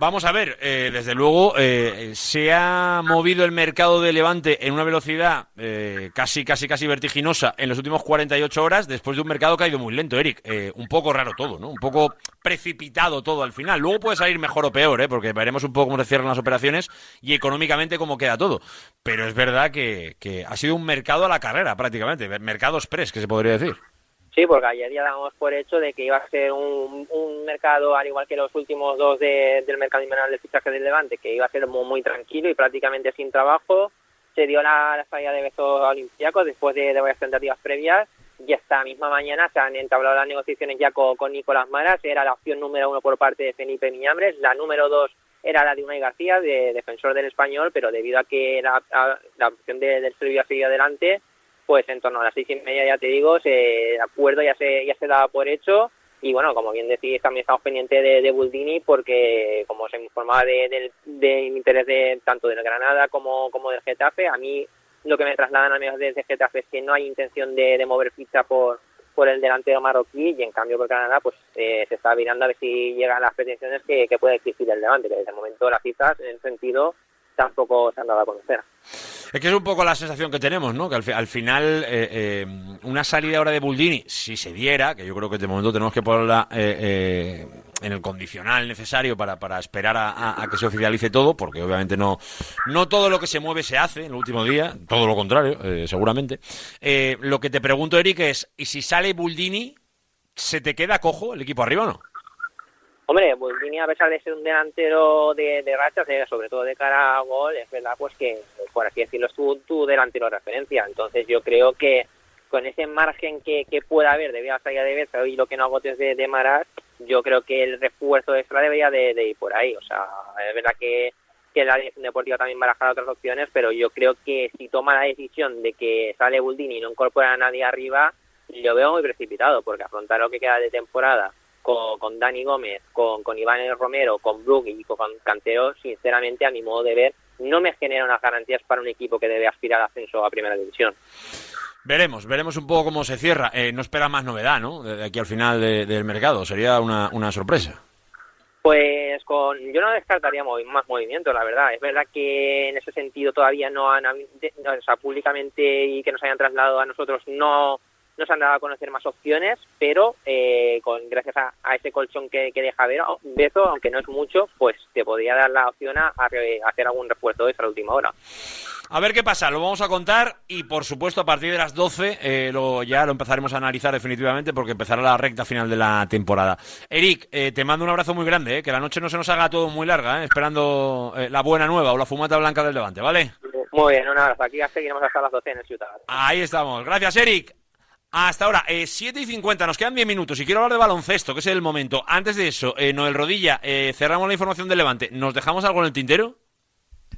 Vamos a ver, eh, desde luego eh, se ha movido el mercado de Levante en una velocidad eh, casi, casi, casi vertiginosa en los últimos 48 horas, después de un mercado que ha ido muy lento, Eric. Eh, un poco raro todo, ¿no? Un poco precipitado todo al final. Luego puede salir mejor o peor, ¿eh? Porque veremos un poco cómo se cierran las operaciones y económicamente cómo queda todo. Pero es verdad que, que ha sido un mercado a la carrera, prácticamente. Mercado express, que se podría decir. Sí, porque ayer ya damos por hecho de que iba a ser un, un mercado, al igual que los últimos dos de, del mercado invernal de fichaje del Levante, que iba a ser muy, muy tranquilo y prácticamente sin trabajo. Se dio la, la salida de Besos Olimpiacos después de, varias tentativas previas y esta misma mañana se han entablado las negociaciones ya con, Nicolás Maras. Era la opción número uno por parte de Felipe Miñambres. La número dos era la de Unai García, de defensor del español, pero debido a que la, la opción de, del Sevilla sigue adelante, pues en torno a las seis y media, ya te digo, se, el acuerdo ya se, ya se daba por hecho. Y bueno, como bien decís, también estamos pendientes de, de Buldini porque, como se informaba de, de, de, interés de tanto del Granada como, como del Getafe, a mí lo que me trasladan a medios de Getafe es que no hay intención de, de mover ficha por, por el delantero marroquí y en cambio por Canadá pues eh, se está mirando a ver si llegan las pretensiones que, que puede existir el Levante, que desde el momento las cifras en ese sentido tampoco se han dado a conocer. Es que es un poco la sensación que tenemos, ¿no? Que al, al final eh, eh, una salida ahora de Buldini, si se diera, que yo creo que de momento tenemos que ponerla eh, en el condicional necesario para, para esperar a, a, que se oficialice todo, porque obviamente no, no todo lo que se mueve se hace en el último día, todo lo contrario, seguramente. lo que te pregunto, Eric, es, ¿y si sale Buldini, se te queda cojo el equipo arriba o no? Hombre, Buldini, a pesar de ser un delantero de, de rachas, sobre todo de cara a gol, es verdad pues que, por así decirlo, es tu, delantero de referencia. Entonces yo creo que con ese margen que, que pueda haber debido a la salida de Beza y lo que no agotes de, de Maras, yo creo que el refuerzo extra debería de, de, ir por ahí. O sea, es verdad que, que la dirección deportiva también barajará otras opciones, pero yo creo que si toma la decisión de que sale Buldini y no incorpora a nadie arriba, lo veo muy precipitado, porque afrontar lo que queda de temporada con, con Dani Gómez, con, con Iván Romero, con Brook y con Cantero, sinceramente, a mi modo de ver, no me genera unas garantías para un equipo que debe aspirar al ascenso a primera división. Veremos, veremos un poco cómo se cierra. Eh, no espera más novedad, ¿no? De aquí al final del mercado. Sería una, una sorpresa. Pues con, yo no descartaría más movimiento, la verdad. Es verdad que en ese sentido todavía no han, o sea, públicamente y que nos hayan trasladado a nosotros no nos han dado a conocer más opciones, pero eh, con gracias a, ese colchón que, deja ver Bezo, aunque no es mucho, pues te podría dar la opción a, hacer algún refuerzo de esa última hora. A ver qué pasa, lo vamos a contar y por supuesto a partir de las 12 eh, lo, ya lo empezaremos a analizar definitivamente porque empezará la recta final de la temporada. Eric, eh, te mando un abrazo muy grande, eh, que la noche no se nos haga todo muy larga, esperando la buena nueva o la fumata blanca del Levante, ¿vale? Muy bien, un abrazo. Aquí ya seguiremos hasta las 12 en el Ciudad. Ahí estamos. Gracias, Eric. Hasta ahora, eh, 7 y 50, nos quedan 10 minutos y quiero hablar de baloncesto, que es el momento. Antes de eso, Noel Rodilla, cerramos la información del Levante. ¿Nos dejamos algo en el tintero?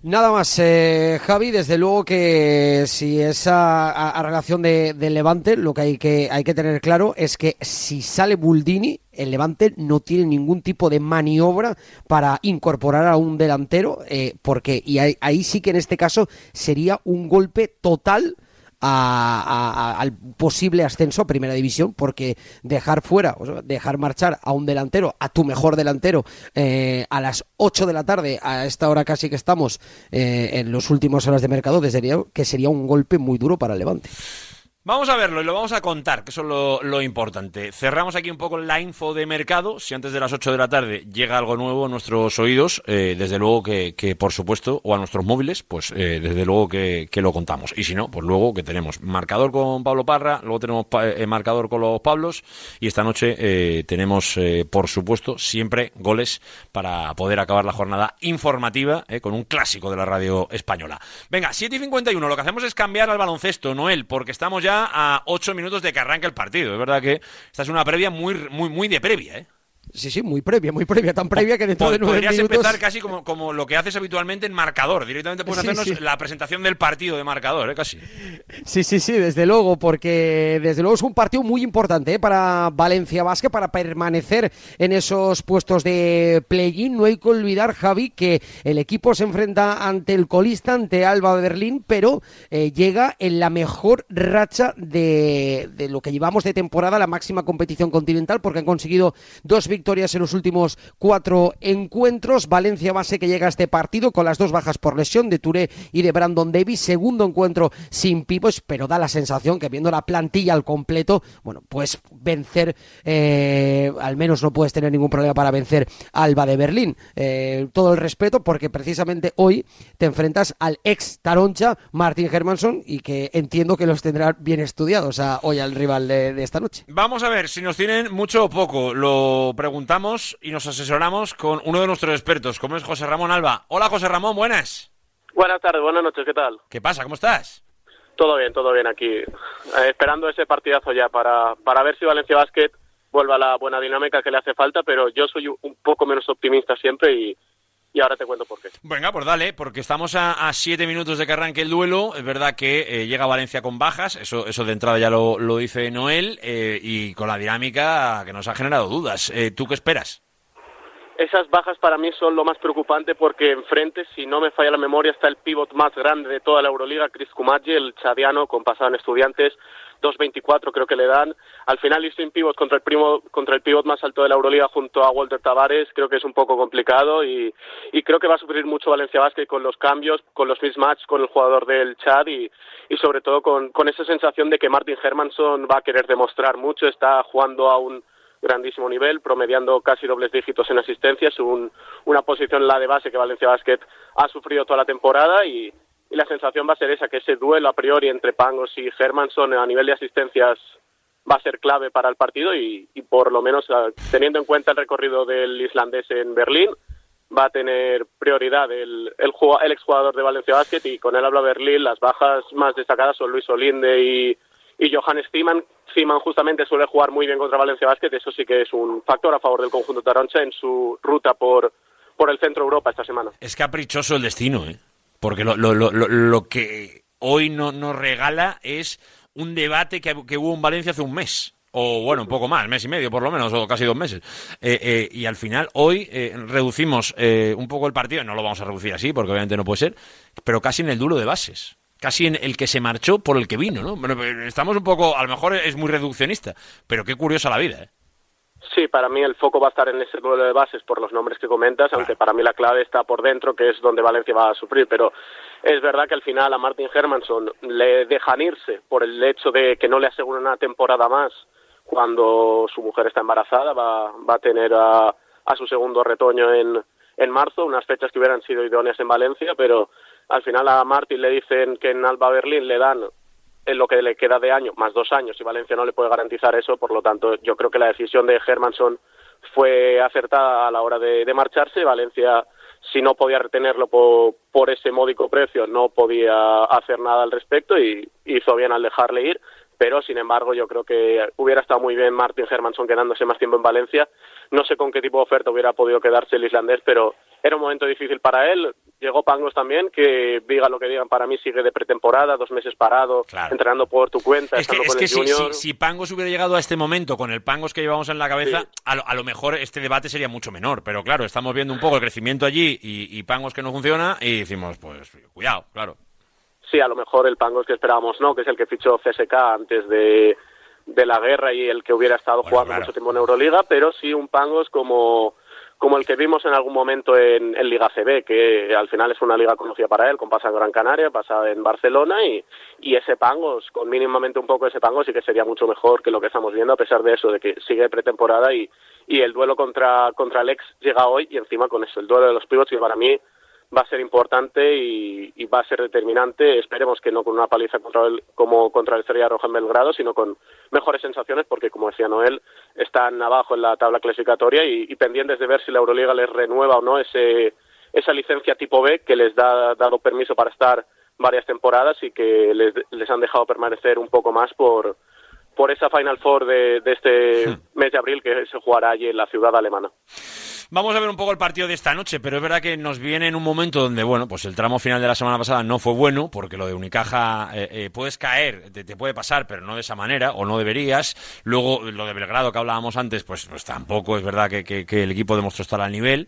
Nada más, eh, Javi, desde luego que si esa a, relación de, Levante, lo que hay, que hay que tener claro es que si sale Buldini, el Levante no tiene ningún tipo de maniobra para incorporar a un delantero, eh, porque y ahí sí que en este caso sería un golpe total al posible ascenso a Primera División, porque dejar fuera, o dejar marchar a un delantero, a tu mejor delantero, eh, a las 8 de la tarde, a esta hora casi que estamos eh, en las últimas horas de mercado, que sería un golpe muy duro para Levante. Vamos a verlo y lo vamos a contar, que eso es lo, importante. Cerramos aquí un poco la info de mercado. Si antes de las 8 de la tarde llega algo nuevo a nuestros oídos, eh, desde luego que, por supuesto, o a nuestros móviles, pues eh, desde luego que, lo contamos. Y si no, pues luego que tenemos marcador con Pablo Parra, luego tenemos eh, marcador con los Pablos y esta noche tenemos, por supuesto, siempre goles para poder acabar la jornada informativa con un clásico de la radio española. Venga, 7 y 51, lo que hacemos es cambiar al baloncesto, Noel, porque estamos ya a ocho minutos de que arranque el partido. Es verdad que esta es una previa muy, muy, muy de previa, ¿eh? Sí, sí, muy previa, muy previa, tan previa que dentro de nueve Podrías empezar casi como, como lo que haces habitualmente en marcador. Directamente puedes hacernos la presentación del partido de marcador, ¿eh? casi. Sí, sí, sí, desde luego, porque desde luego es un partido muy importante ¿eh? para Valencia Basque, para permanecer en esos puestos de play-in. No hay que olvidar, Javi, que el equipo se enfrenta ante el colista, ante Alba de Berlín, pero eh, llega en la mejor racha de, de lo que llevamos de temporada, la máxima competición continental, porque han conseguido dos victorias en los últimos cuatro encuentros. Valencia base que llega a este partido con las dos bajas por lesión de Touré y de Brandon Davis. Segundo encuentro sin pivos, pero da la sensación que viendo la plantilla al completo, bueno, pues vencer, eh, al menos no puedes tener ningún problema para vencer Alba de Berlín. Eh, todo el respeto porque precisamente hoy te enfrentas al ex Taroncha, Martin Hermanson, y que entiendo que los tendrá bien estudiados hoy al rival de, de esta noche. Vamos a ver si nos tienen mucho o poco. Lo preguntamos y nos asesoramos con uno de nuestros expertos, como es José Ramón Alba. Hola José Ramón, buenas. Buenas tardes, buenas noches, ¿qué tal? ¿Qué pasa? ¿Cómo estás? Todo bien, todo bien aquí. Eh, esperando ese partidazo ya para, para ver si Valencia Basket vuelva a la buena dinámica que le hace falta, pero yo soy un poco menos optimista siempre y, y ahora te cuento por qué. Venga, pues dale, porque estamos a, siete minutos de que arranque el duelo. Es verdad que eh, llega Valencia con bajas, eso, eso de entrada ya lo, dice Noel, eh, y con la dinámica que nos ha generado dudas. Eh, ¿Tú qué esperas? Esas bajas para mí son lo más preocupante porque enfrente, si no me falla la memoria, está el pivot más grande de toda la Euroliga, Chris Kumaggi, el chadiano con pasado en estudiantes, 2.24 creo que le dan. Al final irse en pivot contra el, primo, contra el pivot más alto de la Euroliga junto a Walter Tavares creo que es un poco complicado y, creo que va a sufrir mucho Valencia Basket con los cambios, con los mismatch con el jugador del Chad y, sobre todo con, con esa sensación de que Martin Hermanson va a querer demostrar mucho, está jugando a un grandísimo nivel, promediando casi dobles dígitos en asistencias, un, una posición la de base que Valencia Basket ha sufrido toda la temporada y, y la sensación va a ser esa, que ese duelo a priori entre Pangos y Hermanson a nivel de asistencias va a ser clave para el partido y, por lo menos ah, teniendo en cuenta el recorrido del islandés en Berlín, va a tener prioridad el, el, el exjugador de Valencia Basket y con él habla Berlín, las bajas más destacadas son Luis Olinde y, y Johannes Ziemann. Ziemann justamente suele jugar muy bien contra Valencia Basket, eso sí que es un factor a favor del conjunto taroncha en su ruta por, por el centro Europa esta semana. Es caprichoso el destino, ¿eh? Porque lo, lo, lo, lo que hoy no, nos regala es un debate que, hubo en Valencia hace un mes. o bueno, un poco más, mes y medio por lo menos, o casi dos meses. Eh, eh, y al final, hoy eh, reducimos un poco el partido, no lo vamos a reducir así, porque obviamente no puede ser, pero casi en el duro de bases. Casi en el que se marchó por el que vino, ¿no? Bueno, estamos un poco, a lo mejor es muy reduccionista, pero qué curiosa la vida, ¿eh? Sí, para mí el foco va a estar en ese duelo de bases por los nombres que comentas, aunque para mí la clave está por dentro, que es donde Valencia va a sufrir. Pero es verdad que al final a Martin Hermanson le dejan irse por el hecho de que no le aseguran una temporada más cuando su mujer está embarazada, va, va a tener a, a su segundo retoño en, en marzo, unas fechas que hubieran sido idóneas en Valencia, pero al final a Martin le dicen que en Alba Berlín le dan en lo que le queda de año, más dos años, y Valencia no le puede garantizar eso, por lo tanto yo creo que la decisión de Hermanson fue acertada a la hora de, marcharse. Valencia, si no podía retenerlo por, por, ese módico precio, no podía hacer nada al respecto y hizo bien al dejarle ir pero sin embargo yo creo que hubiera estado muy bien Martin Hermanson quedándose más tiempo en Valencia. No sé con qué tipo de oferta hubiera podido quedarse el islandés, pero era un momento difícil para él. Llegó Pangos también, que diga lo que digan, para mí sigue de pretemporada, dos meses parado, entrenando por tu cuenta. Es que, es que si, si, Pangos hubiera llegado a este momento con el Pangos que llevamos en la cabeza, a, lo, mejor este debate sería mucho menor. Pero claro, estamos viendo un poco el crecimiento allí y, y Pangos que no funciona y decimos, pues cuidado, claro sí, a lo mejor el Pangos que esperábamos no, que es el que fichó CSK antes de, de la guerra y el que hubiera estado jugando mucho tiempo en Euroliga, pero sí un Pangos como, como el que vimos en algún momento en, en, Liga CB, que al final es una liga conocida para él, con pasa en Gran Canaria, pasa en Barcelona y, y ese Pangos, con mínimamente un poco ese Pangos, sí que sería mucho mejor que lo que estamos viendo, a pesar de eso, de que sigue pretemporada y, y el duelo contra, contra el ex llega hoy y encima con eso, el duelo de los pivots que para mí va a ser importante y, va a ser determinante. Esperemos que no con una paliza contra el, como contra el Estrella Roja en Belgrado, sino con mejores sensaciones, porque como decía Noel, están abajo en la tabla clasificatoria y, pendientes de ver si la Euroliga les renueva o no ese, esa licencia tipo B que les da dado permiso para estar varias temporadas y que les, les han dejado permanecer un poco más por, por esa Final Four de, de este mes de abril que se jugará allí en la ciudad alemana. Vamos a ver un poco el partido de esta noche, pero es verdad que nos viene en un momento donde, bueno, pues el tramo final de la semana pasada no fue bueno, porque lo de Unicaja eh, eh, puedes caer, te, puede pasar, pero no de esa manera, o no deberías. Luego, lo de Belgrado que hablábamos antes, pues, pues tampoco es verdad que, el equipo demostró estar al nivel.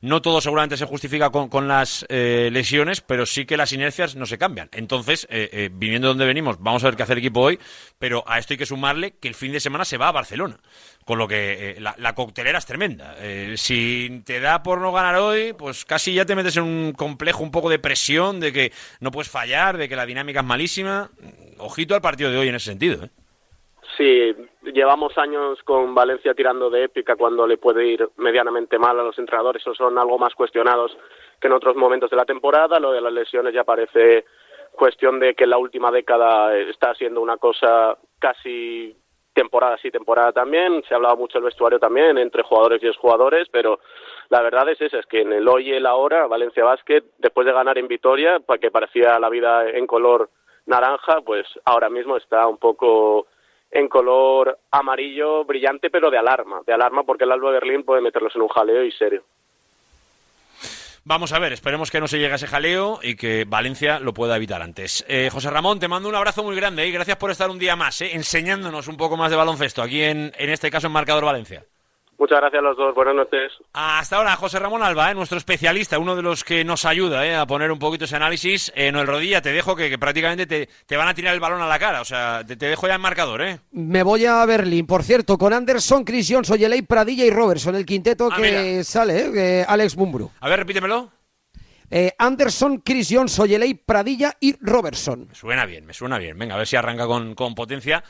No todo seguramente se justifica con, las eh, lesiones, pero sí que las inercias no se cambian. Entonces, viniendo de donde venimos, vamos a ver qué hace el equipo hoy, pero a esto hay que sumarle que el fin de semana se va a Barcelona. Con lo que la, la, coctelera es tremenda. si si te da por no ganar hoy, pues casi ya te metes en un complejo un poco de presión de que no puedes fallar, de que la dinámica es malísima. Ojito al partido de hoy en ese sentido. ¿eh? Sí, llevamos años con Valencia tirando de épica cuando le puede ir medianamente mal a los entrenadores, o son algo más cuestionados que en otros momentos de la temporada. Lo de las lesiones ya parece cuestión de que la última década está siendo una cosa casi temporada sí, temporada también, se ha hablado mucho del vestuario también entre jugadores y exjugadores, pero la verdad es esa, es que en el hoy y el ahora, Valencia Basket, después de ganar en Vitoria, que parecía la vida en color naranja, pues ahora mismo está un poco en color amarillo brillante, pero de alarma, de alarma porque el Alba Berlín puede meterlos en un jaleo y serio. Vamos a ver, esperemos que no se llegue a ese jaleo y que Valencia lo pueda evitar antes. Eh, José Ramón, te mando un abrazo muy grande y gracias por estar un día más, eh, enseñándonos un poco más de baloncesto aquí en, en este caso en Marcador Valencia. Muchas gracias a los dos. Buenas noches. Hasta ahora, José Ramón Alba, ¿eh? nuestro especialista, uno de los que nos ayuda ¿eh? a poner un poquito ese análisis. En el rodilla te dejo que, prácticamente te, van a tirar el balón a la cara. O sea, te, dejo ya en marcador. ¿eh? Me voy a Berlín, por cierto, con Anderson, Chris Jones, Pradilla y Robertson, el quinteto ah, que sale, ¿eh? Alex Bumbru. A ver, repítemelo. Eh, Anderson, Chris Jones, Oyeley, Pradilla y Robertson. Me suena bien, me suena bien. Venga, a ver si arranca con, con potencia.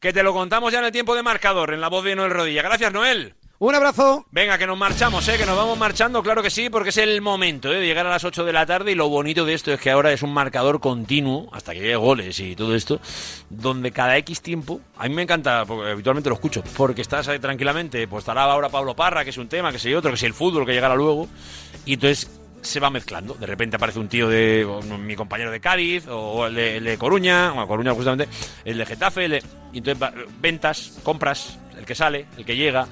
Que te lo contamos ya en el tiempo de marcador, en la voz de Noel Rodilla. Gracias, Noel. Un abrazo. Venga, que nos marchamos, ¿eh? que nos vamos marchando, claro que sí, porque es el momento ¿eh? de llegar a las 8 de la tarde y lo bonito de esto es que ahora es un marcador continuo, hasta que llegue goles y todo esto, donde cada X tiempo, a mí me encanta, porque habitualmente lo escucho, porque estás ahí tranquilamente, pues estará ahora Pablo Parra, que es un tema, que sé otro, que es el fútbol que llegará luego, y entonces se va mezclando. De repente aparece un tío de mi compañero de Cádiz o el de, Coruña, o Coruña justamente, el de Getafe, y entonces ventas, compras, el que sale, el que llega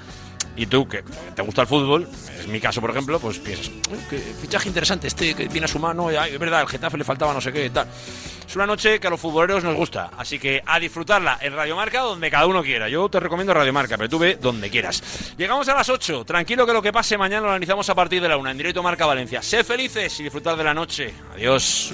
y tú, que te gusta el fútbol, es mi caso, por ejemplo, pues piensas, qué fichaje interesante este, que viene a su mano, es verdad, al Getafe le faltaba no sé qué y tal. Es una noche que a los futboleros nos gusta, así que a disfrutarla en Radio Marca donde cada uno quiera. Yo te recomiendo Radio Marca, pero tú ve donde quieras. Llegamos a las 8, tranquilo que lo que pase mañana lo analizamos a partir de la 1 en directo Marca Valencia. Sé felices y disfrutar de la noche. Adiós.